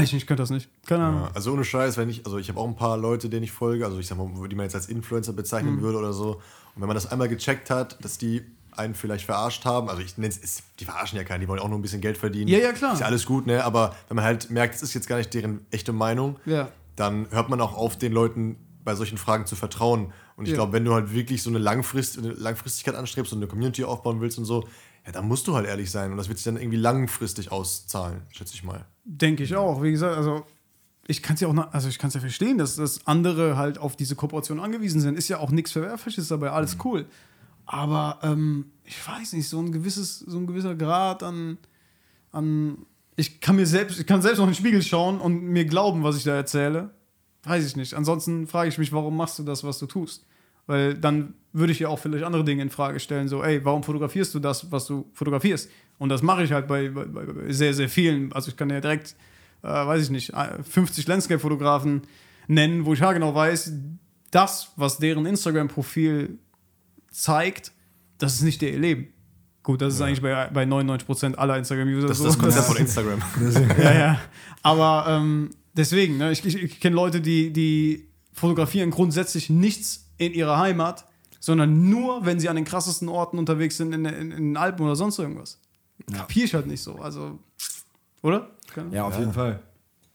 ich nicht, könnte das nicht. Keine Ahnung. Ja, also ohne Scheiß, wenn ich, also ich habe auch ein paar Leute, denen ich folge, also ich sag mal, die man jetzt als Influencer bezeichnen Mhm. würde oder so. Und wenn man das einmal gecheckt hat, dass die einen vielleicht verarscht haben, also ich nenne es, die verarschen ja keinen, die wollen auch nur ein bisschen Geld verdienen. Ja, ja, klar. Ist ja alles gut, ne? Aber wenn man halt merkt, es ist jetzt gar nicht deren echte Meinung, Ja. dann hört man auch auf, den Leuten bei solchen Fragen zu vertrauen. Und ich Ja. glaube, wenn du halt wirklich so eine, Langfrist, eine Langfristigkeit anstrebst und eine Community aufbauen willst und so, ja, dann musst du halt ehrlich sein. Und das wird sich dann irgendwie langfristig auszahlen, schätze ich mal. Denke ich auch. Wie gesagt, also ich kann es ja auch, also ich kann es ja verstehen, dass, dass andere halt auf diese Kooperation angewiesen sind. Ist ja auch nichts Verwerfliches dabei, alles cool. Aber ähm, ich weiß nicht, so ein gewisses, so ein gewisser Grad an, an ich kann mir selbst, ich kann selbst noch in den Spiegel schauen und mir glauben, was ich da erzähle. Weiß ich nicht. Ansonsten frage ich mich, warum machst du das, was du tust? Weil dann würde ich ja auch vielleicht andere Dinge in Frage stellen, so, ey, warum fotografierst du das, was du fotografierst? Und das mache ich halt bei, bei, bei sehr, sehr vielen. Also ich kann ja direkt, äh, weiß ich nicht, äh, 50 Landscape-Fotografen nennen, wo ich ja genau weiß, das, was deren Instagram-Profil zeigt, das ist nicht ihr Leben. Gut, das ist eigentlich bei, bei 99% aller Instagram-User Das so. ist das Konzept von <laughs> Instagram. ja, ja. Aber ähm, deswegen, ne, ich, ich, ich kenne Leute, die, die fotografieren grundsätzlich nichts in ihrer Heimat, sondern nur, wenn sie an den krassesten Orten unterwegs sind, in, in, in den Alpen oder sonst irgendwas. Ja. Kapier ich halt nicht so. Also, oder? Keine- Ja, auf Ja. jeden Fall.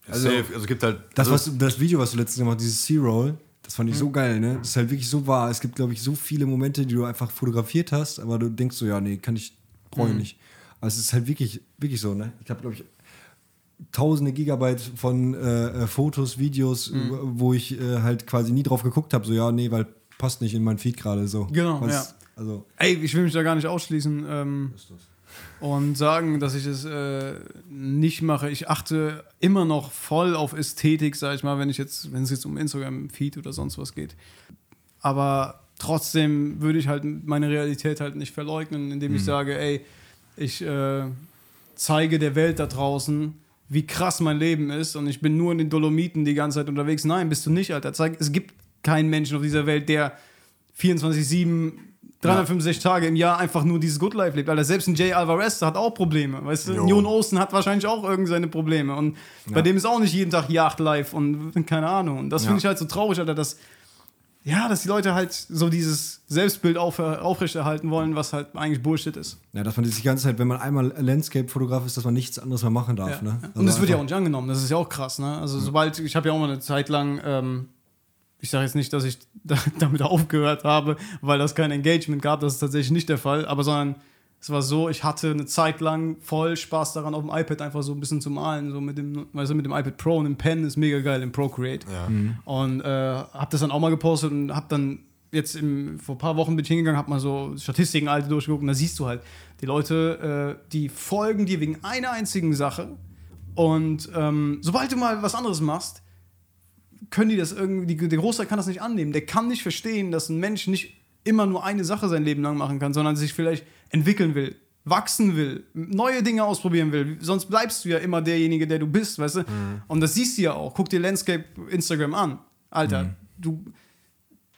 Also, Also- Safe. also es gibt halt. Das, also, was, du- das Video, was du letztens gemacht hast, dieses C-Roll, das fand ich Mhm. so geil, ne? Das ist halt wirklich so wahr. Es gibt, glaube ich, so viele Momente, die du einfach fotografiert hast, aber du denkst so, ja, nee, kann ich, brauche Mhm. ich nicht. Aber es ist halt wirklich, wirklich so, ne? Ich habe, glaube ich, tausende Gigabyte von äh, äh, Fotos, Videos, Mhm. wo- ich äh, halt quasi nie drauf geguckt habe, so, ja, nee, weil passt nicht in mein Feed gerade so. Genau, Was- ja. Also, Ey, ich will mich da gar nicht ausschließen ähm, und sagen, dass ich es äh, nicht mache. Ich achte immer noch voll auf Ästhetik, sag ich mal, wenn ich jetzt, wenn es jetzt um Instagram-Feed oder sonst was geht. Aber trotzdem würde ich halt meine Realität halt nicht verleugnen, indem ich sage, ey, ich äh, zeige der Welt da draußen, wie krass mein Leben ist und ich bin nur in den Dolomiten die ganze Zeit unterwegs. Nein, bist du nicht, Alter. Zeig, es gibt keinen Menschen auf dieser Welt, der 24-7, 365 Tage im Jahr einfach nur dieses Good Life lebt. Alter, selbst ein Jay Alvarez hat auch Probleme. Weißt du, Jo. Jon Osten hat wahrscheinlich auch irgend seine Probleme. Und bei dem ist auch nicht jeden Tag Yacht Life und keine Ahnung. Und das Ja. finde ich halt so traurig, Alter, dass ja, dass die Leute halt so dieses Selbstbild auf, aufrechterhalten wollen, was halt eigentlich Bullshit ist. Ja, dass man sich die ganze Zeit, wenn man einmal Landscape-Fotograf ist, dass man nichts anderes mehr machen darf. Ja. Ne? Ja. Also Und das wird ja auch nicht angenommen, das ist ja auch krass, ne? Also sobald, ich habe ja auch mal eine Zeit lang, ähm, ich sage jetzt nicht, dass ich da, <laughs> damit aufgehört habe, weil das kein Engagement gab, das ist tatsächlich nicht der Fall, aber sondern es war so, ich hatte eine Zeit lang voll Spaß daran, auf dem iPad einfach so ein bisschen zu malen, so mit dem, weißt du, mit dem iPad Pro und dem Pen ist mega geil, im Procreate. Ja. Und äh, habe das dann auch mal gepostet und habe dann jetzt im, vor ein paar Wochen bin ich hingegangen, habe mal so Statistiken alte durchgeguckt und da siehst du halt, die Leute, äh, die folgen dir wegen einer einzigen Sache und ähm, sobald du mal was anderes machst, können die das irgendwie, die, der Großteil kann das nicht annehmen. Der kann nicht verstehen, dass ein Mensch nicht immer nur eine Sache sein Leben lang machen kann, sondern sich vielleicht entwickeln will, wachsen will, neue Dinge ausprobieren will. Sonst bleibst du ja immer derjenige, der du bist, weißt du? Und das siehst du ja auch. Guck dir Landscape Instagram an. Alter, du,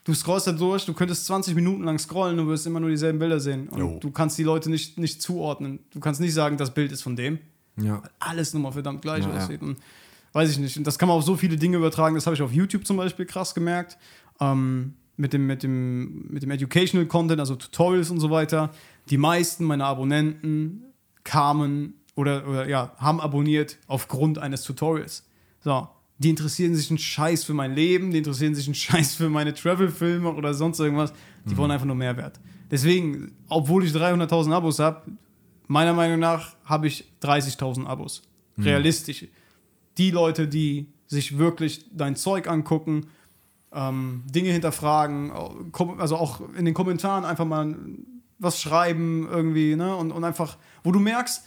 du scrollst da durch, du könntest 20 Minuten lang scrollen und wirst immer nur dieselben Bilder sehen. Und Jo. du kannst die Leute nicht, nicht zuordnen. Du kannst nicht sagen, das Bild ist von dem Ja. alles nochmal verdammt gleich Ja, ja. aussieht. Und weiß ich nicht. Und das kann man auf so viele Dinge übertragen. Das habe ich auf YouTube zum Beispiel krass gemerkt. Ähm, mit, dem, mit, dem, mit dem Educational Content, also Tutorials und so weiter. Die meisten meiner Abonnenten kamen oder, oder ja, haben abonniert aufgrund eines Tutorials. So. Die interessieren sich einen Scheiß für mein Leben, die interessieren sich einen <laughs> Scheiß für meine Travel-Filme oder sonst irgendwas. Die wollen einfach nur Mehrwert. Deswegen, obwohl ich 300.000 Abos habe, meiner Meinung nach habe ich 30.000 Abos. Realistisch. Die Leute, die sich wirklich dein Zeug angucken, ähm, Dinge hinterfragen, also auch in den Kommentaren einfach mal was schreiben irgendwie, ne? Und, und einfach, wo du merkst,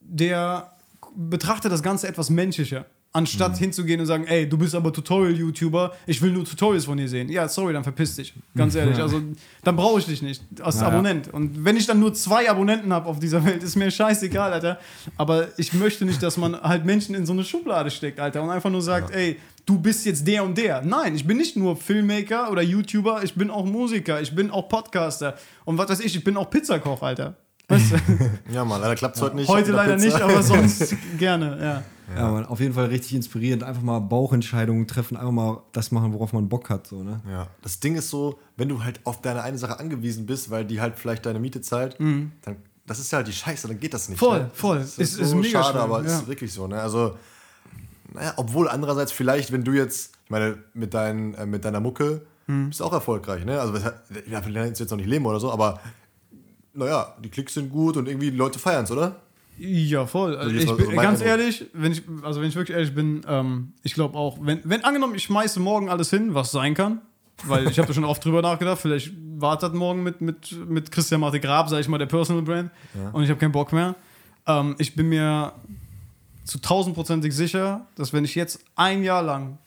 der betrachtet das Ganze etwas menschlicher. Anstatt hinzugehen und sagen, ey, du bist aber Tutorial-YouTuber, ich will nur Tutorials von dir sehen. Ja, sorry, dann verpiss dich. Ganz ehrlich. Also, dann brauche ich dich nicht als Ja, ja. Abonnent. Und wenn ich dann nur zwei Abonnenten habe auf dieser Welt, ist mir scheißegal, Alter. Aber ich möchte nicht, dass man halt Menschen in so eine Schublade steckt, Alter, und einfach nur sagt, ey, du bist jetzt der und der. Nein, ich bin nicht nur Filmmaker oder YouTuber, ich bin auch Musiker, ich bin auch Podcaster. Und was weiß ich, ich bin auch Pizzakoch, Alter. Weißt du? <laughs> Ja, Mann, leider klappt es heute nicht. Heute leider Pizza. nicht, aber sonst <laughs> gerne, ja. Ja, man, auf jeden Fall richtig inspirierend. Einfach mal Bauchentscheidungen treffen, einfach mal das machen, worauf man Bock hat. So, ne? Ja, das Ding ist so, wenn du halt auf deine eine Sache angewiesen bist, weil die halt vielleicht deine Miete zahlt, dann das ist ja halt die Scheiße, dann geht das nicht. Mhm. Voll, ne? voll. Das ist, Ist- so ist schade, schlimm, aber es ja. ist wirklich so. Ne? Also, naja, obwohl andererseits vielleicht, wenn du jetzt, ich meine, mit, dein, äh, mit deiner Mucke Mhm. bist du auch erfolgreich, ne? Also, ja, wir lernen jetzt noch nicht leben oder so, aber naja, die Klicks sind gut und irgendwie die Leute feiern es, oder? Ja, voll. Also ich bin, ganz ehrlich, wenn ich, also wenn ich wirklich ehrlich bin, ähm, ich glaube auch, wenn, wenn angenommen, ich schmeiße morgen alles hin, was sein kann, weil ich habe da schon oft drüber nachgedacht, vielleicht wartet morgen mit, mit, mit Christian Marte Grab, sage ich mal, der Personal Brand, und ich habe keinen Bock mehr. Ähm, ich bin mir zu tausendprozentig sicher, dass wenn ich jetzt ein Jahr lang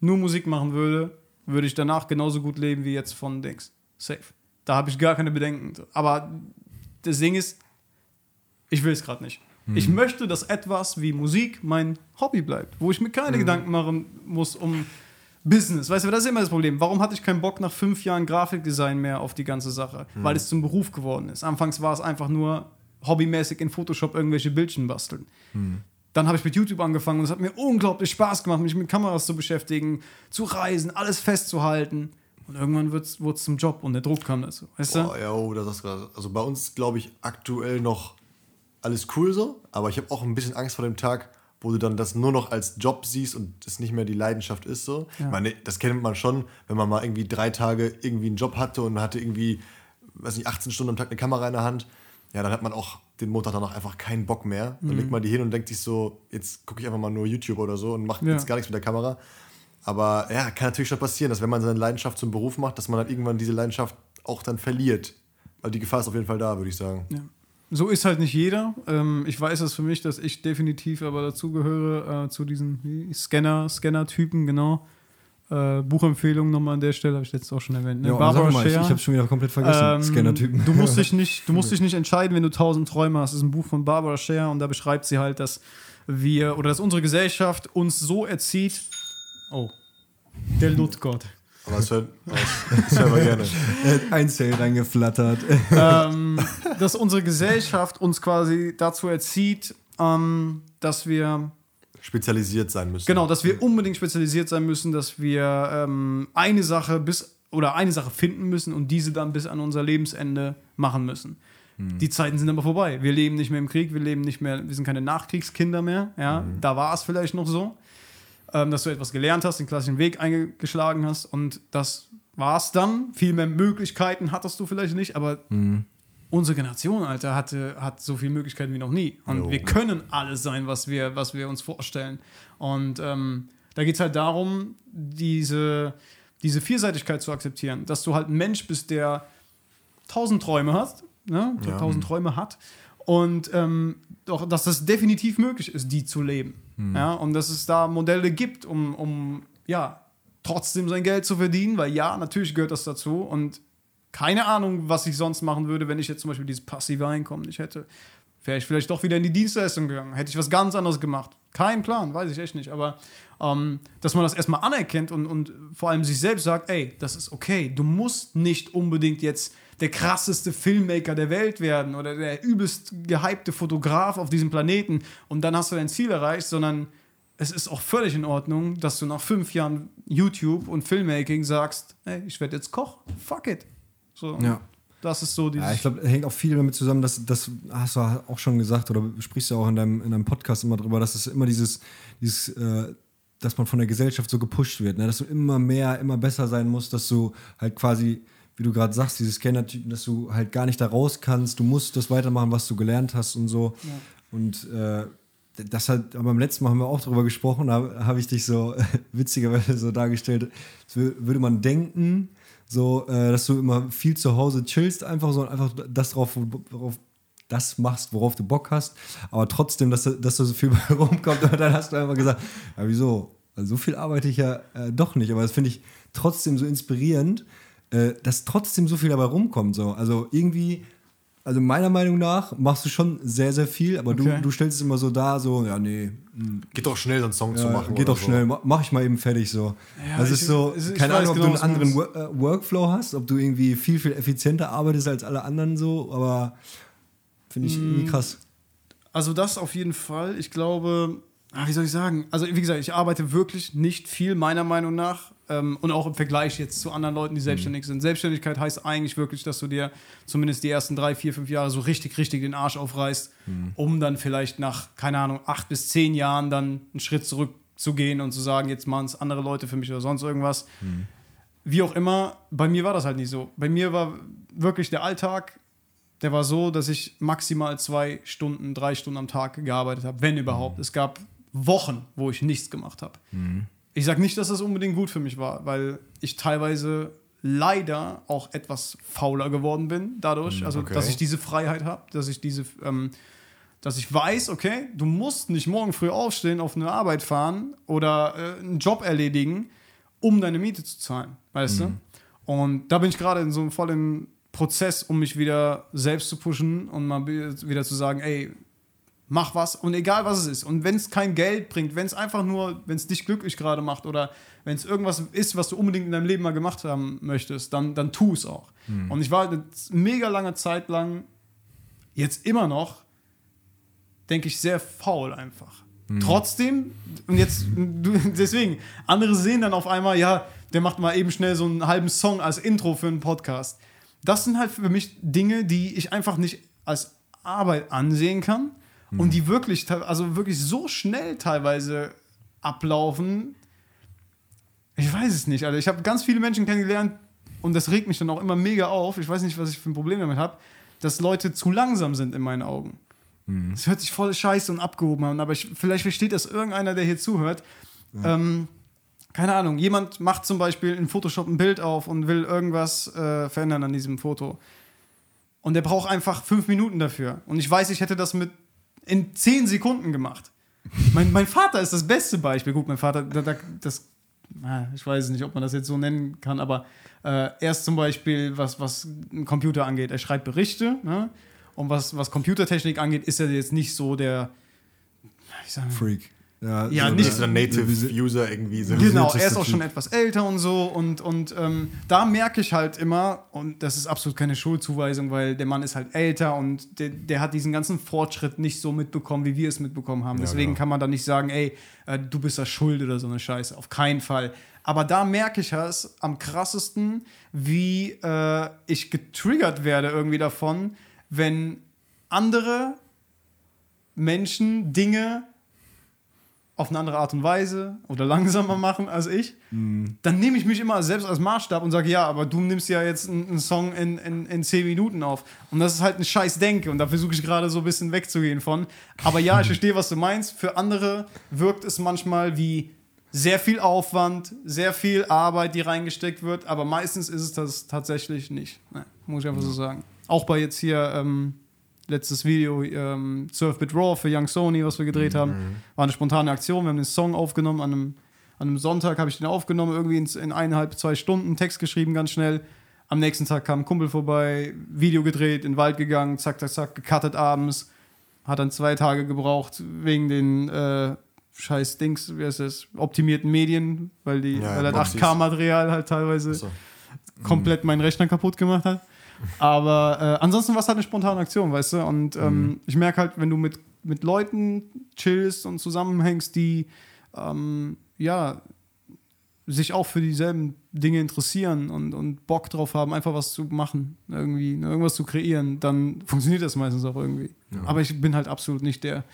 nur Musik machen würde, würde ich danach genauso gut leben wie jetzt von Dings. Safe. Da habe ich gar keine Bedenken. Aber das Ding ist, ich will es gerade nicht. Ich möchte, dass etwas wie Musik mein Hobby bleibt, wo ich mir keine Gedanken machen muss um Business. Weißt du, das ist immer das Problem. Warum hatte ich keinen Bock nach fünf Jahren Grafikdesign mehr auf die ganze Sache? Weil es zum Beruf geworden ist. Anfangs war es einfach nur hobbymäßig in Photoshop irgendwelche Bildchen basteln. Dann habe ich mit YouTube angefangen und es hat mir unglaublich Spaß gemacht, mich mit Kameras zu beschäftigen, zu reisen, alles festzuhalten. Und irgendwann wurde es zum Job und der Druck kam dazu. Weißt du? Boah, ja, oh, das ist gerade. Also bei uns glaube ich aktuell noch alles cool so, aber ich habe auch ein bisschen Angst vor dem Tag, wo du dann das nur noch als Job siehst und es nicht mehr die Leidenschaft ist so. Ich meine, das kennt man schon, wenn man mal irgendwie drei Tage irgendwie einen Job hatte und hatte irgendwie, weiß nicht, 18 Stunden am Tag eine Kamera in der Hand. Ja, dann hat man auch den Montag danach einfach keinen Bock mehr. Dann legt man die hin und denkt sich so, jetzt gucke ich einfach mal nur YouTube oder so und mache Ja. jetzt gar nichts mit der Kamera. Aber ja, kann natürlich schon passieren, dass wenn man seine Leidenschaft zum Beruf macht, dass man dann irgendwann diese Leidenschaft auch dann verliert. Also die Gefahr ist auf jeden Fall da, würde ich sagen. Ja. So ist halt nicht jeder. Ähm, ich weiß es für mich, dass ich definitiv aber dazugehöre äh, zu diesen Scanner, Scanner-Typen, genau. Äh, Buchempfehlung nochmal an der Stelle, habe ich letztes auch schon erwähnt. Ne? Ja, sag mal, ich, ich habe schon wieder komplett vergessen. Ähm, Scanner-Typen. Du musst dich nicht, du musst <laughs> dich nicht entscheiden, wenn du tausend Träume hast. Das ist ein Buch von Barbara Scher und da beschreibt sie halt, dass wir oder dass unsere Gesellschaft uns so erzieht. Oh, der Lutgott. Aber das hören, das, hören wir gerne. <laughs> Ein Sale reingeflattert. ähm, dass unsere Gesellschaft uns quasi dazu erzieht, ähm, dass wir Spezialisiert sein müssen. Genau, dass wir unbedingt spezialisiert sein müssen, dass wir ähm, eine Sache bis oder eine Sache finden müssen und diese dann bis an unser Lebensende machen müssen. Die Zeiten sind aber vorbei. Wir leben nicht mehr im Krieg, wir leben nicht mehr, wir sind keine Nachkriegskinder mehr. Ja, da war es vielleicht noch so, ähm, dass du etwas gelernt hast, den klassischen Weg eingeschlagen hast und das war es dann. Viel mehr Möglichkeiten hattest du vielleicht nicht, aber unsere Generation, Alter, hatte, hat so viele Möglichkeiten wie noch nie. Und Jo. wir können alles sein, was wir, was wir uns vorstellen. Und ähm, da geht es halt darum, diese, diese Vielseitigkeit zu akzeptieren, dass du halt ein Mensch bist, der tausend Träume hast, ne? Ja. tausend Träume hat. Und ähm, doch, dass das definitiv möglich ist, die zu leben. Ja? Und dass es da Modelle gibt, um, um ja, trotzdem sein Geld zu verdienen, weil ja, natürlich gehört das dazu. Und keine Ahnung, was ich sonst machen würde, wenn ich jetzt zum Beispiel dieses passive Einkommen nicht hätte. Wäre ich vielleicht doch wieder in die Dienstleistung gegangen. Hätte ich was ganz anderes gemacht. Kein Plan, weiß ich echt nicht. Aber ähm, dass man das erstmal anerkennt und, und vor allem sich selbst sagt, ey, das ist okay. Du musst nicht unbedingt jetzt der krasseste Filmmaker der Welt werden oder der übelst gehypte Fotograf auf diesem Planeten und dann hast du dein Ziel erreicht, sondern es ist auch völlig in Ordnung, dass du nach fünf Jahren YouTube und Filmmaking sagst, ey, ich werde jetzt Koch. Fuck it. So, Ja. Das ist so dieses. Ja, ich glaube, hängt auch viel damit zusammen, dass das hast du auch schon gesagt oder sprichst du auch in deinem, in deinem Podcast immer drüber, dass es immer dieses, dieses äh, dass man von der Gesellschaft so gepusht wird, ne? dass du immer mehr, immer besser sein musst, dass du halt quasi, wie du gerade sagst, dieses Scanner-Typen, dass du halt gar nicht da raus kannst, du musst das weitermachen, was du gelernt hast und so. Und äh, das hat, aber beim letzten Mal haben wir auch drüber gesprochen, da habe ich dich so <laughs> witzigerweise so dargestellt, würde man denken, so, äh, dass du immer viel zu Hause chillst, einfach so und einfach das drauf, worauf das machst, worauf du Bock hast, aber trotzdem, dass, da- dass da so viel <laughs> bei rumkommt und dann hast du einfach gesagt, ja wieso, also so viel arbeite ich ja äh, doch nicht, aber das finde ich trotzdem so inspirierend, äh, dass trotzdem so viel dabei rumkommt, so, also irgendwie also meiner Meinung nach machst du schon sehr, sehr viel, aber Okay. du, du stellst es immer so da, so, ja, nee, Geht doch schnell, so einen Song zu ja, machen. geht doch so. schnell, ma- mach ich mal eben fertig so. Ja, also es ich- ist so, ich- ich keine Ahnung, ob genau, du einen du anderen äh, Workflow hast, ob du irgendwie viel, viel effizienter arbeitest als alle anderen so, aber finde ich Mm. irgendwie krass. Also das auf jeden Fall. Ich glaube, ah, wie soll ich sagen? Also wie gesagt, ich arbeite wirklich nicht viel, meiner Meinung nach. Ähm, und auch im Vergleich jetzt zu anderen Leuten, die selbstständig sind. Selbstständigkeit heißt eigentlich wirklich, dass du dir zumindest die ersten drei, vier, fünf Jahre so richtig, richtig den Arsch aufreißt, um dann vielleicht nach, keine Ahnung, acht bis zehn Jahren dann einen Schritt zurückzugehen und zu sagen, jetzt machen es andere Leute für mich oder sonst irgendwas. Wie auch immer, bei mir war das halt nicht so. Bei mir war wirklich der Alltag, der war so, dass ich maximal zwei Stunden, drei Stunden am Tag gearbeitet habe, wenn überhaupt. Es gab Wochen, wo ich nichts gemacht habe. Ich sage nicht, dass das unbedingt gut für mich war, weil ich teilweise leider auch etwas fauler geworden bin dadurch, also okay. dass ich diese Freiheit habe, dass ich diese, ähm, dass ich weiß, okay, du musst nicht morgen früh aufstehen, auf eine Arbeit fahren oder äh, einen Job erledigen, um deine Miete zu zahlen, weißt du? Und da bin ich gerade in so einem vollen Prozess, um mich wieder selbst zu pushen und mal wieder zu sagen, ey, mach was und egal was es ist. Und wenn es kein Geld bringt, wenn es einfach nur, wenn es dich glücklich gerade macht oder wenn es irgendwas ist, was du unbedingt in deinem Leben mal gemacht haben möchtest, dann, dann tu es auch. Und ich war eine mega lange Zeit lang, jetzt immer noch, denke ich, sehr faul einfach. Trotzdem, und jetzt, <laughs> deswegen, andere sehen dann auf einmal, ja, der macht mal eben schnell so einen halben Song als Intro für einen Podcast. Das sind halt für mich Dinge, die ich einfach nicht als Arbeit ansehen kann und die wirklich, also wirklich so schnell teilweise ablaufen. Ich weiß es nicht, Alter. Ich habe ganz viele Menschen kennengelernt und das regt mich dann auch immer mega auf. Ich weiß nicht, was ich für ein Problem damit habe, dass Leute zu langsam sind in meinen Augen. Es hört sich voll scheiße und abgehoben an, aber ich, vielleicht versteht das irgendeiner, der hier zuhört. Ähm, keine Ahnung, jemand macht zum Beispiel in Photoshop ein Bild auf und will irgendwas äh, verändern an diesem Foto. Und der braucht einfach fünf Minuten dafür. Und ich weiß, ich hätte das mit in zehn Sekunden gemacht. <laughs> Mein, mein Vater ist das beste Beispiel. Gut, mein Vater, da, da, das, ich weiß nicht, ob man das jetzt so nennen kann, aber äh, er ist zum Beispiel, was, was einen Computer angeht, er schreibt Berichte. Ne? Und was, was Computertechnik angeht, ist er jetzt nicht so der, sagen wir, Freak. Ja, Ja, so nicht so ein Native wie sie- User irgendwie so. Genau, er ist auch schon etwas älter und so. Und, und ähm, da merke ich halt immer, und das ist absolut keine Schuldzuweisung, weil der Mann ist halt älter und der, der hat diesen ganzen Fortschritt nicht so mitbekommen, wie wir es mitbekommen haben. Deswegen genau. kann man da nicht sagen, ey, äh, du bist da schuld oder so eine Scheiße. Auf keinen Fall. Aber da merke ich es am krassesten, wie äh, ich getriggert werde irgendwie davon, wenn andere Menschen Dinge auf eine andere Art und Weise oder langsamer <laughs> machen als ich, dann nehme ich mich immer selbst als Maßstab und sage, ja, aber du nimmst ja jetzt einen, einen Song in, in, in 10 Minuten auf. Und das ist halt ein scheiß Denke und da versuche ich gerade so ein bisschen wegzugehen von. Aber ja, ich <laughs> verstehe, was du meinst. Für andere wirkt es manchmal wie sehr viel Aufwand, sehr viel Arbeit, die reingesteckt wird, aber meistens ist es das tatsächlich nicht. Ne, muss ich einfach so sagen. Auch bei jetzt hier ähm, letztes Video, ähm, Surf Bit Raw für Young Sony, was wir gedreht haben, war eine spontane Aktion. Wir haben den Song aufgenommen an einem, an einem Sonntag, habe ich den aufgenommen, irgendwie in, in eineinhalb, zwei Stunden, Text geschrieben, ganz schnell. Am nächsten Tag kam ein Kumpel vorbei, Video gedreht, in den Wald gegangen, zack, zack, zack, gecuttet abends. Hat dann zwei Tage gebraucht wegen den äh, scheiß Dings, wie heißt das, optimierten Medien, weil, die, Ja, weil Boxys. 8K-Material halt teilweise So. komplett meinen Rechner kaputt gemacht hat. Aber äh, ansonsten war es halt eine spontane Aktion, weißt du? Und ähm, ich merke halt, wenn du mit, mit Leuten chillst und zusammenhängst, die ähm, ja sich auch für dieselben Dinge interessieren und, und Bock drauf haben, einfach was zu machen, irgendwie, ne, irgendwas zu kreieren, dann funktioniert das meistens auch irgendwie. Aber ich bin halt absolut nicht der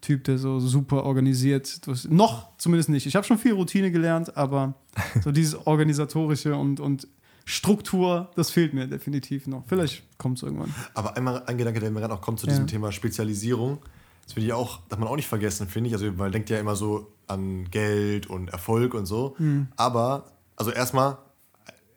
Typ, der so super organisiert. Noch zumindest nicht. Ich habe schon viel Routine gelernt, aber <laughs> so dieses organisatorische und, und Struktur, das fehlt mir definitiv noch. Vielleicht kommt es irgendwann. Aber einmal ein Gedanke, der mir gerade auch kommt zu Ja. diesem Thema Spezialisierung. Das will ich auch, darf man auch nicht vergessen, finde ich. Also man denkt ja immer so an Geld und Erfolg und so. Hm. Aber, also erstmal,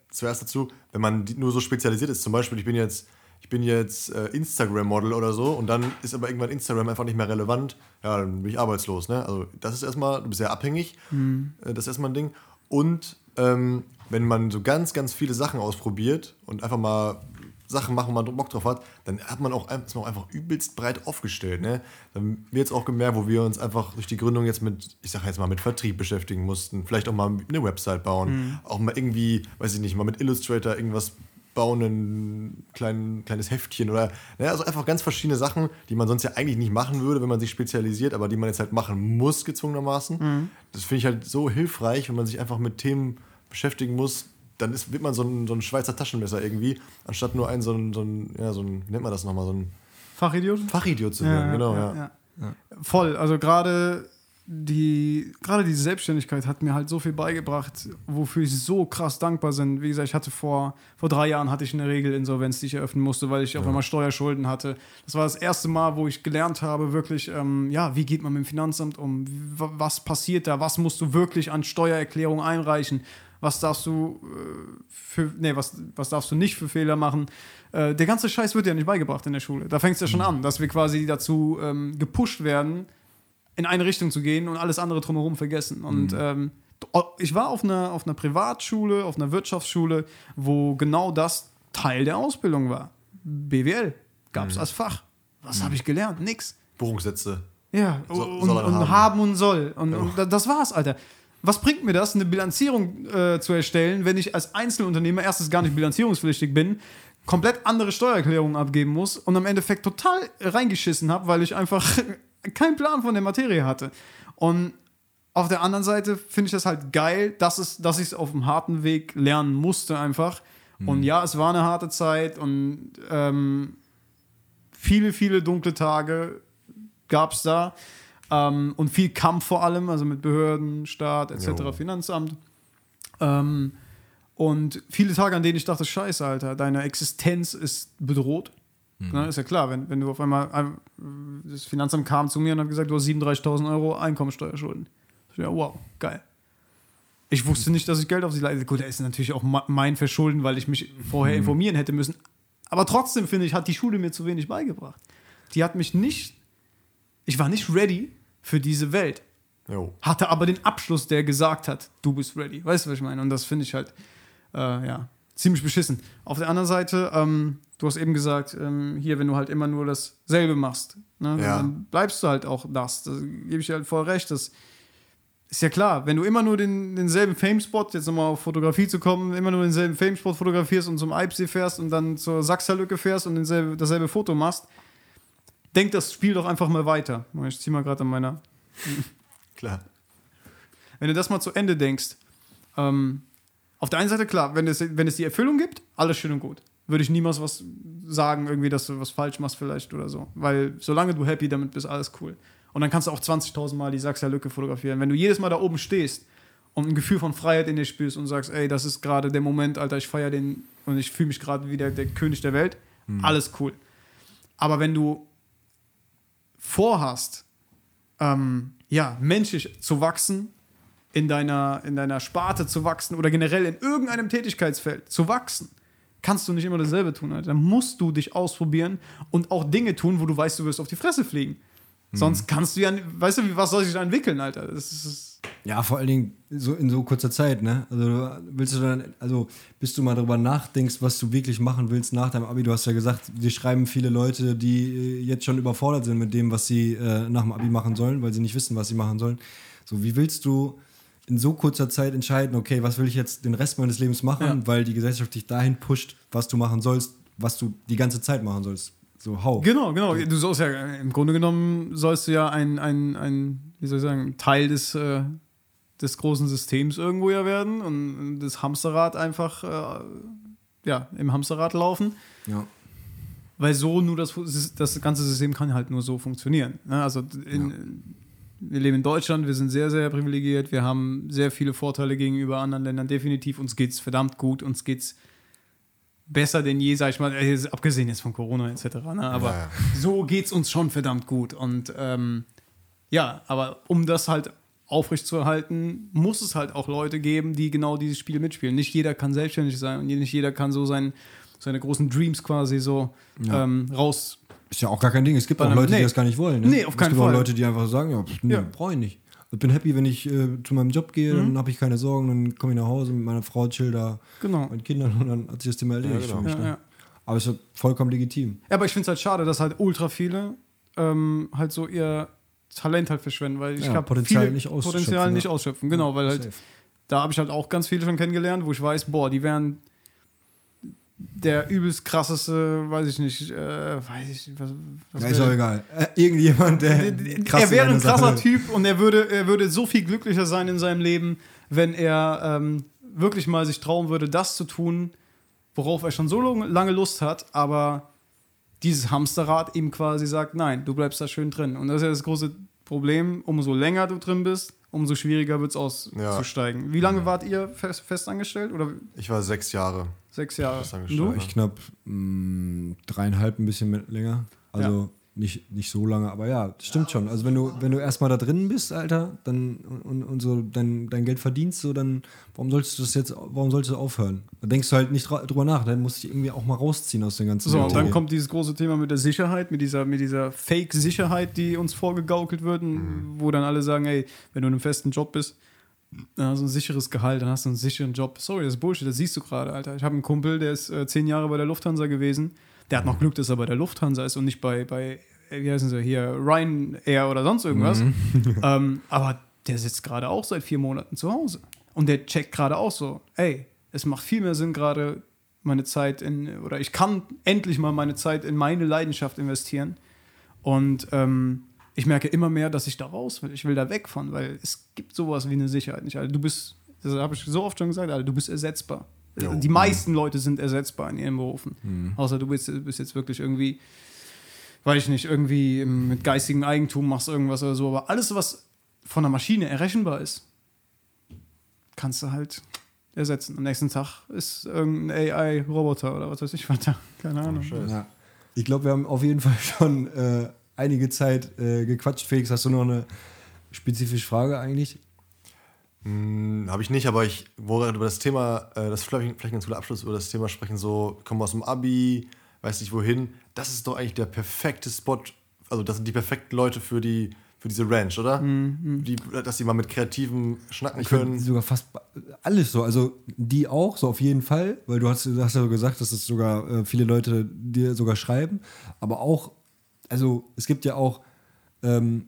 zuerst dazu, wenn man nur so spezialisiert ist, zum Beispiel, ich bin jetzt, ich bin jetzt äh, Instagram-Model oder so und dann ist aber irgendwann Instagram einfach nicht mehr relevant, ja, dann bin ich arbeitslos. Ne? Also das ist erstmal, du bist sehr abhängig, äh, das ist erstmal ein Ding. Und ähm, wenn man so ganz, ganz viele Sachen ausprobiert und einfach mal Sachen machen, wo man Bock drauf hat, dann hat man auch, ist man auch einfach übelst breit aufgestellt. Ne? Dann haben wir jetzt auch gemerkt, wo wir uns einfach durch die Gründung jetzt mit, ich sag jetzt mal, mit Vertrieb beschäftigen mussten, vielleicht auch mal eine Website bauen, auch mal irgendwie, weiß ich nicht, mal mit Illustrator irgendwas bauen, ein klein, kleines Heftchen oder, ne? also einfach ganz verschiedene Sachen, die man sonst ja eigentlich nicht machen würde, wenn man sich spezialisiert, aber die man jetzt halt machen muss, gezwungenermaßen. Das finde ich halt so hilfreich, wenn man sich einfach mit Themen beschäftigen muss, dann ist, wird man so ein, so ein Schweizer Taschenmesser irgendwie, anstatt nur ein so ein, so ein, ja, so ein, wie nennt man das nochmal, so ein Fachidiot? Fachidiot zu werden, genau, ja. Voll. Also gerade die, gerade die Selbstständigkeit hat mir halt so viel beigebracht, wofür ich so krass dankbar bin. Wie gesagt, ich hatte vor, vor drei Jahren hatte ich eine Regelinsolvenz, die ich eröffnen musste, weil ich auf einmal Steuerschulden hatte. Das war das erste Mal, wo ich gelernt habe, wirklich, ähm, ja, wie geht man mit dem Finanzamt um? Was passiert da? Was musst du wirklich an Steuererklärung einreichen? Was darfst du äh, für, nee, was, was darfst du nicht für Fehler machen? Äh, der ganze Scheiß wird ja nicht beigebracht in der Schule. Da fängt es ja schon an, dass wir quasi dazu ähm, gepusht werden, in eine Richtung zu gehen und alles andere drumherum vergessen. Und ähm, ich war auf einer, auf einer Privatschule, auf einer Wirtschaftsschule, wo genau das Teil der Ausbildung war. BWL gab es als Fach. Was habe ich gelernt? Nix. Buchungssätze. Ja, So- und, und haben. haben. und soll. Und, und da- das war's, Alter. Was bringt mir das, eine Bilanzierung äh, zu erstellen, wenn ich als Einzelunternehmer erstens gar nicht bilanzierungspflichtig bin, komplett andere Steuererklärungen abgeben muss und am Endeffekt total reingeschissen habe, weil ich einfach <laughs> keinen Plan von der Materie hatte. Und auf der anderen Seite finde ich das halt geil, dass, es, dass ich es auf dem harten Weg lernen musste einfach. Und ja, es war eine harte Zeit und ähm, viele, viele dunkle Tage gab es da. Ähm, und viel Kampf vor allem, also mit Behörden, Staat etc., Jo. Finanzamt. Ähm, und viele Tage, an denen ich dachte, scheiße, Alter, deine Existenz ist bedroht. Ne, ist ja klar, wenn, wenn du auf einmal, ein- das Finanzamt kam zu mir und hat gesagt, du hast 37.000 Euro Einkommensteuerschulden. Ja, wow, geil. Ich wusste nicht, dass ich Geld auf sie leiste. Gut, da ist natürlich auch mein Verschulden, weil ich mich vorher informieren hätte müssen. Aber trotzdem, finde ich, hat die Schule mir zu wenig beigebracht. Die hat mich nicht, ich war nicht ready für diese Welt. Jo. Hatte aber den Abschluss, der gesagt hat, du bist ready. Weißt du, was ich meine? Und das finde ich halt, äh, ja, ziemlich beschissen. Auf der anderen Seite, ähm, du hast eben gesagt, ähm, hier, wenn du halt immer nur dasselbe machst, ne, Ja. dann bleibst du halt auch das. Da gebe ich dir halt voll recht, dass ist ja klar, wenn du immer nur den, denselben Fame-Spot, jetzt nochmal auf Fotografie zu kommen, immer nur denselben Fame-Spot fotografierst und zum Eibsee fährst und dann zur Sachserlücke fährst und denselbe, dasselbe Foto machst, denk das Spiel doch einfach mal weiter. Ich zieh mal gerade an meiner. Klar. Wenn du das mal zu Ende denkst, ähm, auf der einen Seite klar, wenn es, wenn es die Erfüllung gibt, alles schön und gut. Würde ich niemals was sagen, irgendwie, dass du was falsch machst vielleicht oder so. Weil solange du happy damit bist, alles cool. Und dann kannst du auch 20.000 Mal die Sachser Lücke fotografieren. Wenn du jedes Mal da oben stehst und ein Gefühl von Freiheit in dir spürst und sagst, ey, das ist gerade der Moment, Alter, ich feiere den und ich fühle mich gerade wie der, der König der Welt, mhm. alles cool. Aber wenn du vorhast, ähm, ja, menschlich zu wachsen, in deiner, in deiner Sparte zu wachsen oder generell in irgendeinem Tätigkeitsfeld zu wachsen, kannst du nicht immer dasselbe tun. Alter. Dann musst du dich ausprobieren und auch Dinge tun, wo du weißt, du wirst auf die Fresse fliegen. Sonst mhm. kannst du ja, weißt du, was soll sich da entwickeln, Alter? Das ist, ja, vor allen Dingen so in so kurzer Zeit, ne? Also willst du dann, also bis du mal darüber nachdenkst, was du wirklich machen willst nach deinem Abi. Du hast ja gesagt, dir schreiben viele Leute, die äh, jetzt schon überfordert sind mit dem, was sie äh, nach dem Abi machen sollen, weil sie nicht wissen, was sie machen sollen. So, wie willst du in so kurzer Zeit entscheiden, okay, was will ich jetzt den Rest meines Lebens machen, ja. weil die Gesellschaft dich dahin pusht, was du machen sollst, was du die ganze Zeit machen sollst. So, hau. Genau, genau. Du sollst ja, im Grunde genommen sollst du ja ein, ein, ein wie soll ich sagen, Teil des, äh, des großen Systems irgendwo ja werden und das Hamsterrad einfach, äh, ja, im Hamsterrad laufen. Ja. Weil so nur das, das ganze System kann halt nur so funktionieren. Ne? Also in, ja. Wir leben in Deutschland, wir sind sehr, sehr privilegiert, wir haben sehr viele Vorteile gegenüber anderen Ländern, definitiv. Uns geht es verdammt gut, uns geht es besser denn je, sag ich mal, äh, abgesehen jetzt von Corona etc. Ne? Aber ja, so geht es uns schon verdammt gut. Und ähm, ja, aber um das halt aufrechtzuerhalten, muss es halt auch Leute geben, die genau dieses Spiel mitspielen. Nicht jeder kann selbstständig sein und nicht jeder kann so sein, seine großen Dreams quasi so ja. ähm, raus. Ist ja auch gar kein Ding. Es gibt auch Leute, nee. die das gar nicht wollen. Ne? Nee, auf keinen Fall. Es gibt Fall. auch Leute, die einfach sagen, ja, nee, ja. brauche ich nicht. Ich bin happy, wenn ich äh, zu meinem Job gehe, mhm. dann habe ich keine Sorgen, dann komme ich nach Hause mit meiner Frau, chill da genau. mit Kindern und dann hat sich das Thema erledigt ja, genau. mich. Ja, ne? ja. Aber es ist vollkommen legitim. Ja, aber ich finde es halt schade, dass halt ultra viele ähm, halt so ihr Talent halt verschwenden, weil ich ja, habe Potenzial nicht ausschöpfen. Potenzial nicht ausschöpfen, genau, weil halt Safe. da habe ich halt auch ganz viele schon kennengelernt, wo ich weiß, boah, die wären der übelst krasseste, weiß ich nicht, äh, weiß ich nicht, was, was ja, ist auch egal. Äh, irgendjemand, der. er wäre ein krasser Sache. Typ und er würde, er würde so viel glücklicher sein in seinem Leben, wenn er ähm, wirklich mal sich trauen würde, das zu tun, worauf er schon so lange Lust hat, aber dieses Hamsterrad ihm quasi sagt, nein, du bleibst da schön drin. Und das ist ja das große Problem, umso länger du drin bist, umso schwieriger wird es auszusteigen. Ja. Wie lange wart ihr fest, fest angestellt? Oder? Ich war sechs Jahre. Sechs Jahre. Du? Ich knapp mh, mm, dreieinhalb, ein bisschen länger. Also ja. nicht, nicht so lange, aber ja, das stimmt schon. Also wenn du, wenn du erstmal da drin bist, Alter, dann und, und so dein, dein Geld verdienst, so dann, warum solltest du das jetzt, warum solltest du aufhören? Da denkst du halt nicht drüber nach, dann musst du dich irgendwie auch mal rausziehen aus den ganzen So, und dann kommt dieses große Thema mit der Sicherheit, mit dieser, mit dieser Fake-Sicherheit, die uns vorgegaukelt wird, mhm. wo dann alle sagen, ey, wenn du in einem festen Job bist, dann hast du ein sicheres Gehalt, dann hast du einen sicheren Job. Sorry, das ist Bullshit, das siehst du gerade, Alter. Ich habe einen Kumpel, der ist äh, zehn Jahre bei der Lufthansa gewesen. Der hat noch Glück, dass er bei der Lufthansa ist und nicht bei, bei äh, wie heißen sie hier, Ryanair oder sonst irgendwas. Mhm. <laughs> ähm, aber der sitzt gerade auch seit vier Monaten zu Hause. Und der checkt gerade auch so, ey, es macht viel mehr Sinn, gerade meine Zeit in, oder ich kann endlich mal meine Zeit in meine Leidenschaft investieren. Und ähm, ich merke immer mehr, dass ich da raus will. Ich will da weg von, weil es gibt sowas wie eine Sicherheit nicht. Also du bist, das habe ich so oft schon gesagt, also du bist ersetzbar. Jo. Die meisten Leute sind ersetzbar in ihren Berufen. Mhm. Außer du bist, bist jetzt wirklich irgendwie, weiß ich nicht, irgendwie mit geistigem Eigentum machst irgendwas oder so. Aber alles, was von der Maschine errechenbar ist, kannst du halt ersetzen. Am nächsten Tag ist irgendein AI-Roboter oder was weiß ich <laughs> weiter. Keine Ahnung. Oh, ja. Ich glaube, wir haben auf jeden Fall schon äh, einige Zeit äh, gequatscht. Felix, hast du noch eine spezifische Frage eigentlich? Hm, Habe ich nicht, aber ich wollte über das Thema, äh, das ist vielleicht, vielleicht ein ganz guter Abschluss, über das Thema sprechen, so, kommen aus dem Abi, weiß nicht wohin. Das ist doch eigentlich der perfekte Spot, also das sind die perfekten Leute für die für diese Ranch, oder? Mhm. Die, dass die mal mit Kreativen schnacken können. Sogar fast alles so. Also die auch, so auf jeden Fall, weil du hast, hast ja gesagt, dass es sogar äh, viele Leute dir sogar schreiben, aber auch also es gibt ja auch ähm,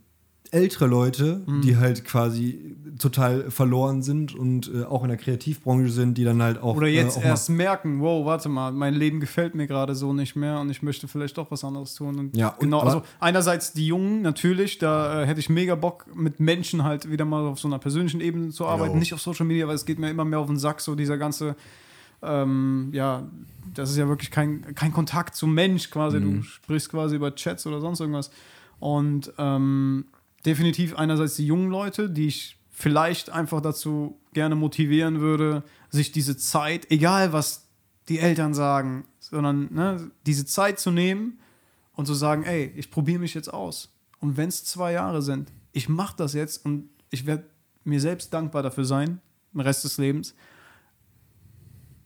ältere Leute, Mhm. die halt quasi total verloren sind und äh, auch in der Kreativbranche sind, die dann halt auch. Oder jetzt äh, auch erst merken, wow, warte mal, mein Leben gefällt mir gerade so nicht mehr und ich möchte vielleicht doch was anderes tun. Und Ja, und genau, aber- also einerseits die Jungen, natürlich, da äh, hätte ich mega Bock, mit Menschen halt wieder mal auf so einer persönlichen Ebene zu arbeiten, Genau. nicht auf Social Media, weil es geht mir immer mehr auf den Sack, so dieser ganze, ähm, ja, das ist ja wirklich kein, kein Kontakt zum Mensch quasi, Mhm. du sprichst quasi über Chats oder sonst irgendwas. Und ähm, definitiv einerseits die jungen Leute, die ich vielleicht einfach dazu gerne motivieren würde, sich diese Zeit, egal was die Eltern sagen, sondern ne, diese Zeit zu nehmen und zu sagen, ey, ich probiere mich jetzt aus. Und wenn es zwei Jahre sind, ich mache das jetzt und ich werde mir selbst dankbar dafür sein, den Rest des Lebens,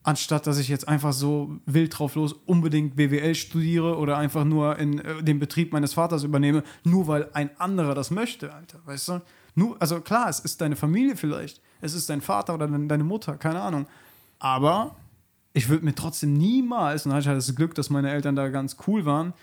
anstatt dass ich jetzt einfach so wild drauf los unbedingt BWL studiere oder einfach nur in äh, den Betrieb meines Vaters übernehme, nur weil ein anderer das möchte, Alter, weißt du? Nur, also klar, es ist deine Familie vielleicht, es ist dein Vater oder dein- deine Mutter, keine Ahnung. Aber ich würde mir trotzdem niemals, und da hatte ich halt das Glück, dass meine Eltern da ganz cool waren,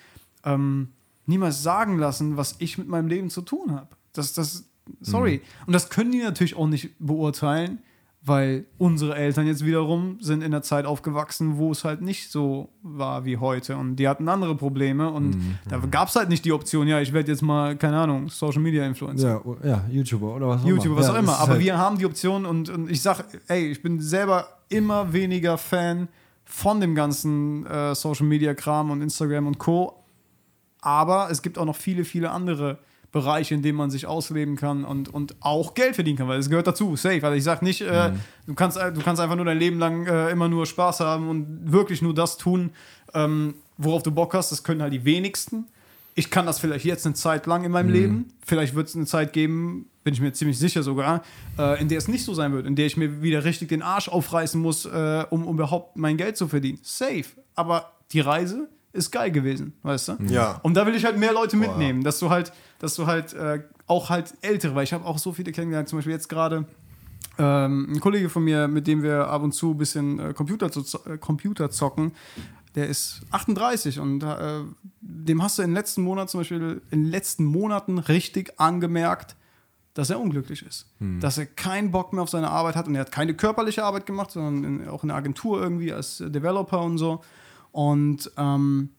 ähm, niemals sagen lassen, was ich mit meinem Leben zu tun habe. Das, das, sorry. Und das können die natürlich auch nicht beurteilen, weil unsere Eltern jetzt wiederum sind in der Zeit aufgewachsen, wo es halt nicht so war wie heute. Und die hatten andere Probleme und da gab es halt nicht die Option, ja, ich werde jetzt mal, keine Ahnung, Social Media Influencer. Ja, o- ja, YouTuber oder was auch YouTube, immer. was ja, auch immer. Aber halt, wir haben die Option und, und ich sag, ey, ich bin selber immer weniger Fan von dem ganzen äh, Social Media Kram und Instagram und Co. Aber es gibt auch noch viele, viele andere Bereiche, in denen man sich ausleben kann und, und auch Geld verdienen kann, weil es gehört dazu, safe. Also ich sag nicht, äh, du, kannst, du kannst einfach nur dein Leben lang äh, immer nur Spaß haben und wirklich nur das tun, ähm, worauf du Bock hast. Das können halt die wenigsten. Ich kann das vielleicht jetzt eine Zeit lang in meinem Leben. Vielleicht wird es eine Zeit geben, bin ich mir ziemlich sicher sogar, äh, in der es nicht so sein wird, in der ich mir wieder richtig den Arsch aufreißen muss, äh, um, um überhaupt mein Geld zu verdienen. Safe. Aber die Reise ist geil gewesen, weißt du? Ja. Und da will ich halt mehr Leute mitnehmen, dass du halt, dass du halt äh, auch halt ältere, weil ich habe auch so viele kennengelernt, zum Beispiel jetzt gerade ähm, ein Kollege von mir, mit dem wir ab und zu ein bisschen äh, Computer, zu, äh, Computer zocken, der ist 38 und äh, dem hast du in den letzten Monaten zum Beispiel in den letzten Monaten richtig angemerkt, dass er unglücklich ist. Dass er keinen Bock mehr auf seine Arbeit hat und er hat keine körperliche Arbeit gemacht, sondern in, auch in der Agentur irgendwie als Developer und so. Und ähm,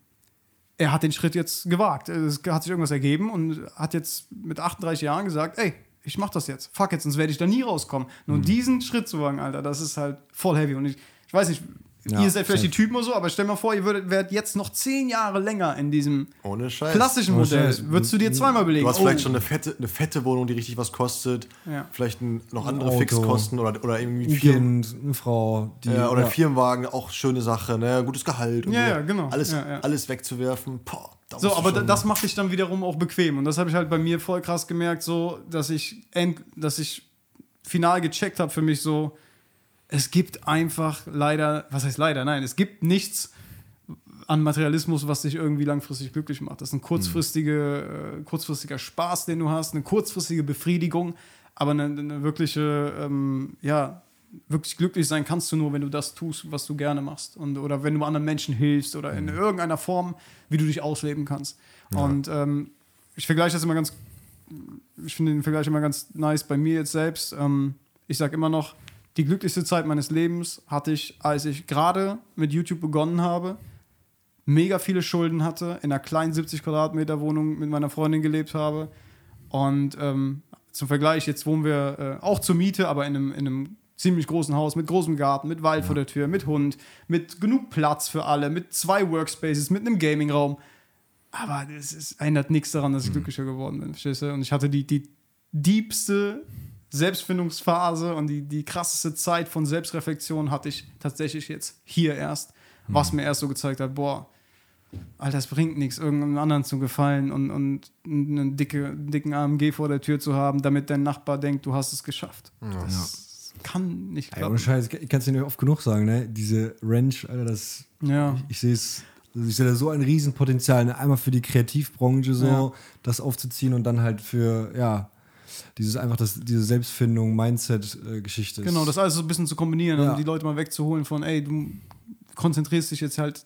er hat den Schritt jetzt gewagt. Es hat sich irgendwas ergeben und hat jetzt mit 38 Jahren gesagt, ey, ich mach das jetzt. Fuck jetzt, sonst werde ich da nie rauskommen. Nur diesen Schritt zu wagen, Alter, das ist halt voll heavy. Und ich, ich weiß nicht, Ja, ihr seid vielleicht die Typen oder so, aber stell mal vor, ihr würdet, wärt jetzt noch zehn Jahre länger in diesem Ohne Scheiß. klassischen Ohne Modell. Scheiß. Würdest du dir zweimal überlegen? Du hast oh, vielleicht schon eine fette, eine fette Wohnung, die richtig was kostet. Ja. Vielleicht ein, noch andere Auto. Fixkosten oder, oder irgendwie ein Firmen, Kind, eine Frau, die. ja, oder ein ja. Firmenwagen, auch schöne Sache, ne? Gutes Gehalt und Ja, ja, genau. Alles, Ja, ja. alles wegzuwerfen. Boah, da So, aber das macht dich dann wiederum auch bequem. Und das habe ich halt bei mir voll krass gemerkt, so, dass ich, end, dass ich final gecheckt habe für mich so, es gibt einfach leider, was heißt leider, nein, es gibt nichts an Materialismus, was dich irgendwie langfristig glücklich macht. Das ist ein kurzfristige, äh, kurzfristiger Spaß, den du hast, eine kurzfristige Befriedigung, aber eine, eine wirkliche, ähm, ja, wirklich glücklich sein kannst du nur, wenn du das tust, was du gerne machst. Und, oder wenn du anderen Menschen hilfst oder in irgendeiner Form, wie du dich ausleben kannst. Und ähm, ich vergleiche das immer ganz, ich finde den Vergleich immer ganz nice bei mir jetzt selbst. Ähm, ich sage immer noch, die glücklichste Zeit meines Lebens hatte ich, als ich gerade mit YouTube begonnen habe, mega viele Schulden hatte, in einer kleinen 70 Quadratmeter Wohnung mit meiner Freundin gelebt habe. Und ähm, zum Vergleich, jetzt wohnen wir äh, auch zur Miete, aber in einem, in einem ziemlich großen Haus mit großem Garten, mit Wald vor der Tür, mit Hund, mit genug Platz für alle, mit zwei Workspaces, mit einem Gamingraum. Aber es ändert nichts daran, dass ich glücklicher geworden bin, verstehst du? Und ich hatte die, die diebste Selbstfindungsphase und die, die krasseste Zeit von Selbstreflexion hatte ich tatsächlich jetzt hier erst, was mir erst so gezeigt hat, boah, Alter, es bringt nichts, irgendeinem anderen zu gefallen und, und einen dicke, dicken AMG vor der Tür zu haben, damit dein Nachbar denkt, du hast es geschafft. Das kann nicht Ey, klappen. Scheiß, ich kann es dir nicht oft genug sagen, ne? Diese Ranch, Alter, das. Ja. Ich sehe es. Also ich sehe da so ein Riesenpotenzial, ne? einmal für die Kreativbranche so, Ja. das aufzuziehen und dann halt für, ja, dieses einfach das, diese Selbstfindung, Mindset-Geschichte. Genau, das alles so ein bisschen zu kombinieren Ja. und die Leute mal wegzuholen von, ey, du konzentrierst dich jetzt halt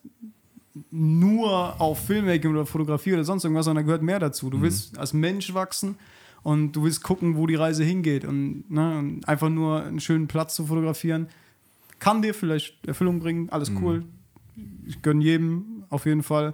nur auf Filmmaking oder Fotografie oder sonst irgendwas, sondern da gehört mehr dazu. Du willst als Mensch wachsen und du willst gucken, wo die Reise hingeht und, ne, und einfach nur einen schönen Platz zu fotografieren, kann dir vielleicht Erfüllung bringen, alles cool. Ich gönne jedem auf jeden Fall.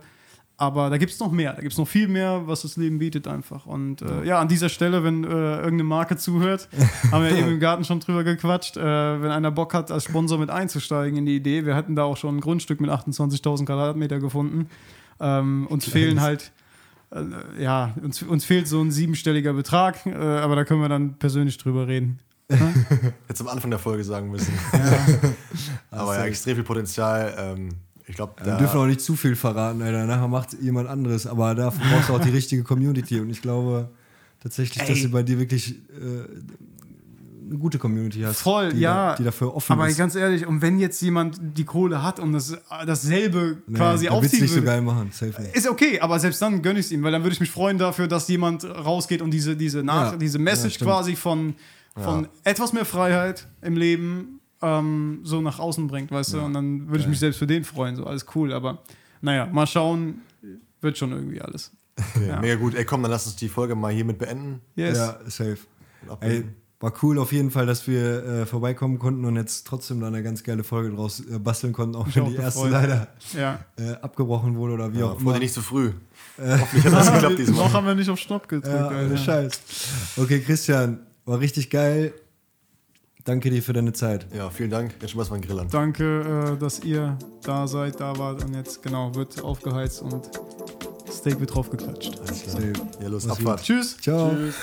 Aber da gibt es noch mehr, da gibt es noch viel mehr, was das Leben bietet einfach. Und äh, ja, an dieser Stelle, wenn äh, irgendeine Marke zuhört, <laughs> haben wir eben im Garten schon drüber gequatscht, äh, wenn einer Bock hat, als Sponsor mit einzusteigen in die Idee, wir hatten da auch schon ein Grundstück mit 28.000 Quadratmeter gefunden. Ähm, uns fehlen halt, äh, ja, uns, uns fehlt so ein siebenstelliger Betrag, äh, aber da können wir dann persönlich drüber reden. <laughs> Jetzt am Anfang der Folge sagen müssen. <laughs> Aber ja, extrem viel Potenzial. Ähm, ich glaube, Wir dürfen auch nicht zu viel verraten, Alter. Nachher macht jemand anderes. Aber dafür brauchst du auch die richtige Community. Und ich glaube tatsächlich, dass Ey. du bei dir wirklich äh, eine gute Community hast. Voll, die ja. Da, die dafür offen aber ist. ganz ehrlich, und wenn jetzt jemand die Kohle hat und das, dasselbe Nee, quasi wird's aufziehen nicht so geil machen. Safe. Ist okay, aber selbst dann gönne ich es ihm, weil dann würde ich mich freuen dafür, dass jemand rausgeht und diese, diese, Nach Ja. diese Ja, Message stimmt. quasi von, von etwas mehr Freiheit im Leben ähm, so nach außen bringt, weißt du? Und dann würde ich mich selbst für den freuen, so alles cool. Aber naja, mal schauen, wird schon irgendwie alles. <laughs> Okay, Ja. Mega gut. Ey, komm, dann lass uns die Folge mal hiermit beenden. Yes. Ja, safe. Ey, war cool auf jeden Fall, dass wir äh, vorbeikommen konnten und jetzt trotzdem da eine ganz geile Folge draus äh, basteln konnten, auch wenn auch die erste leider Ja. äh, abgebrochen wurde oder wie ja, auch immer. dir nicht zu früh. <laughs> Hoffentlich hat das geklappt <laughs> diesmal. Noch haben wir nicht auf Stopp gedrückt. Ja, Scheiß. Okay, Christian, war richtig geil. Danke dir für deine Zeit. Ja, vielen Dank. Jetzt schmeiß mal einen Grill an. Danke, äh, dass ihr da seid, da wart und jetzt genau wird aufgeheizt und Steak wird draufgeklatscht. Alles klar. Ja, los, Abfahrt. Tschüss. Ciao. Tschüss.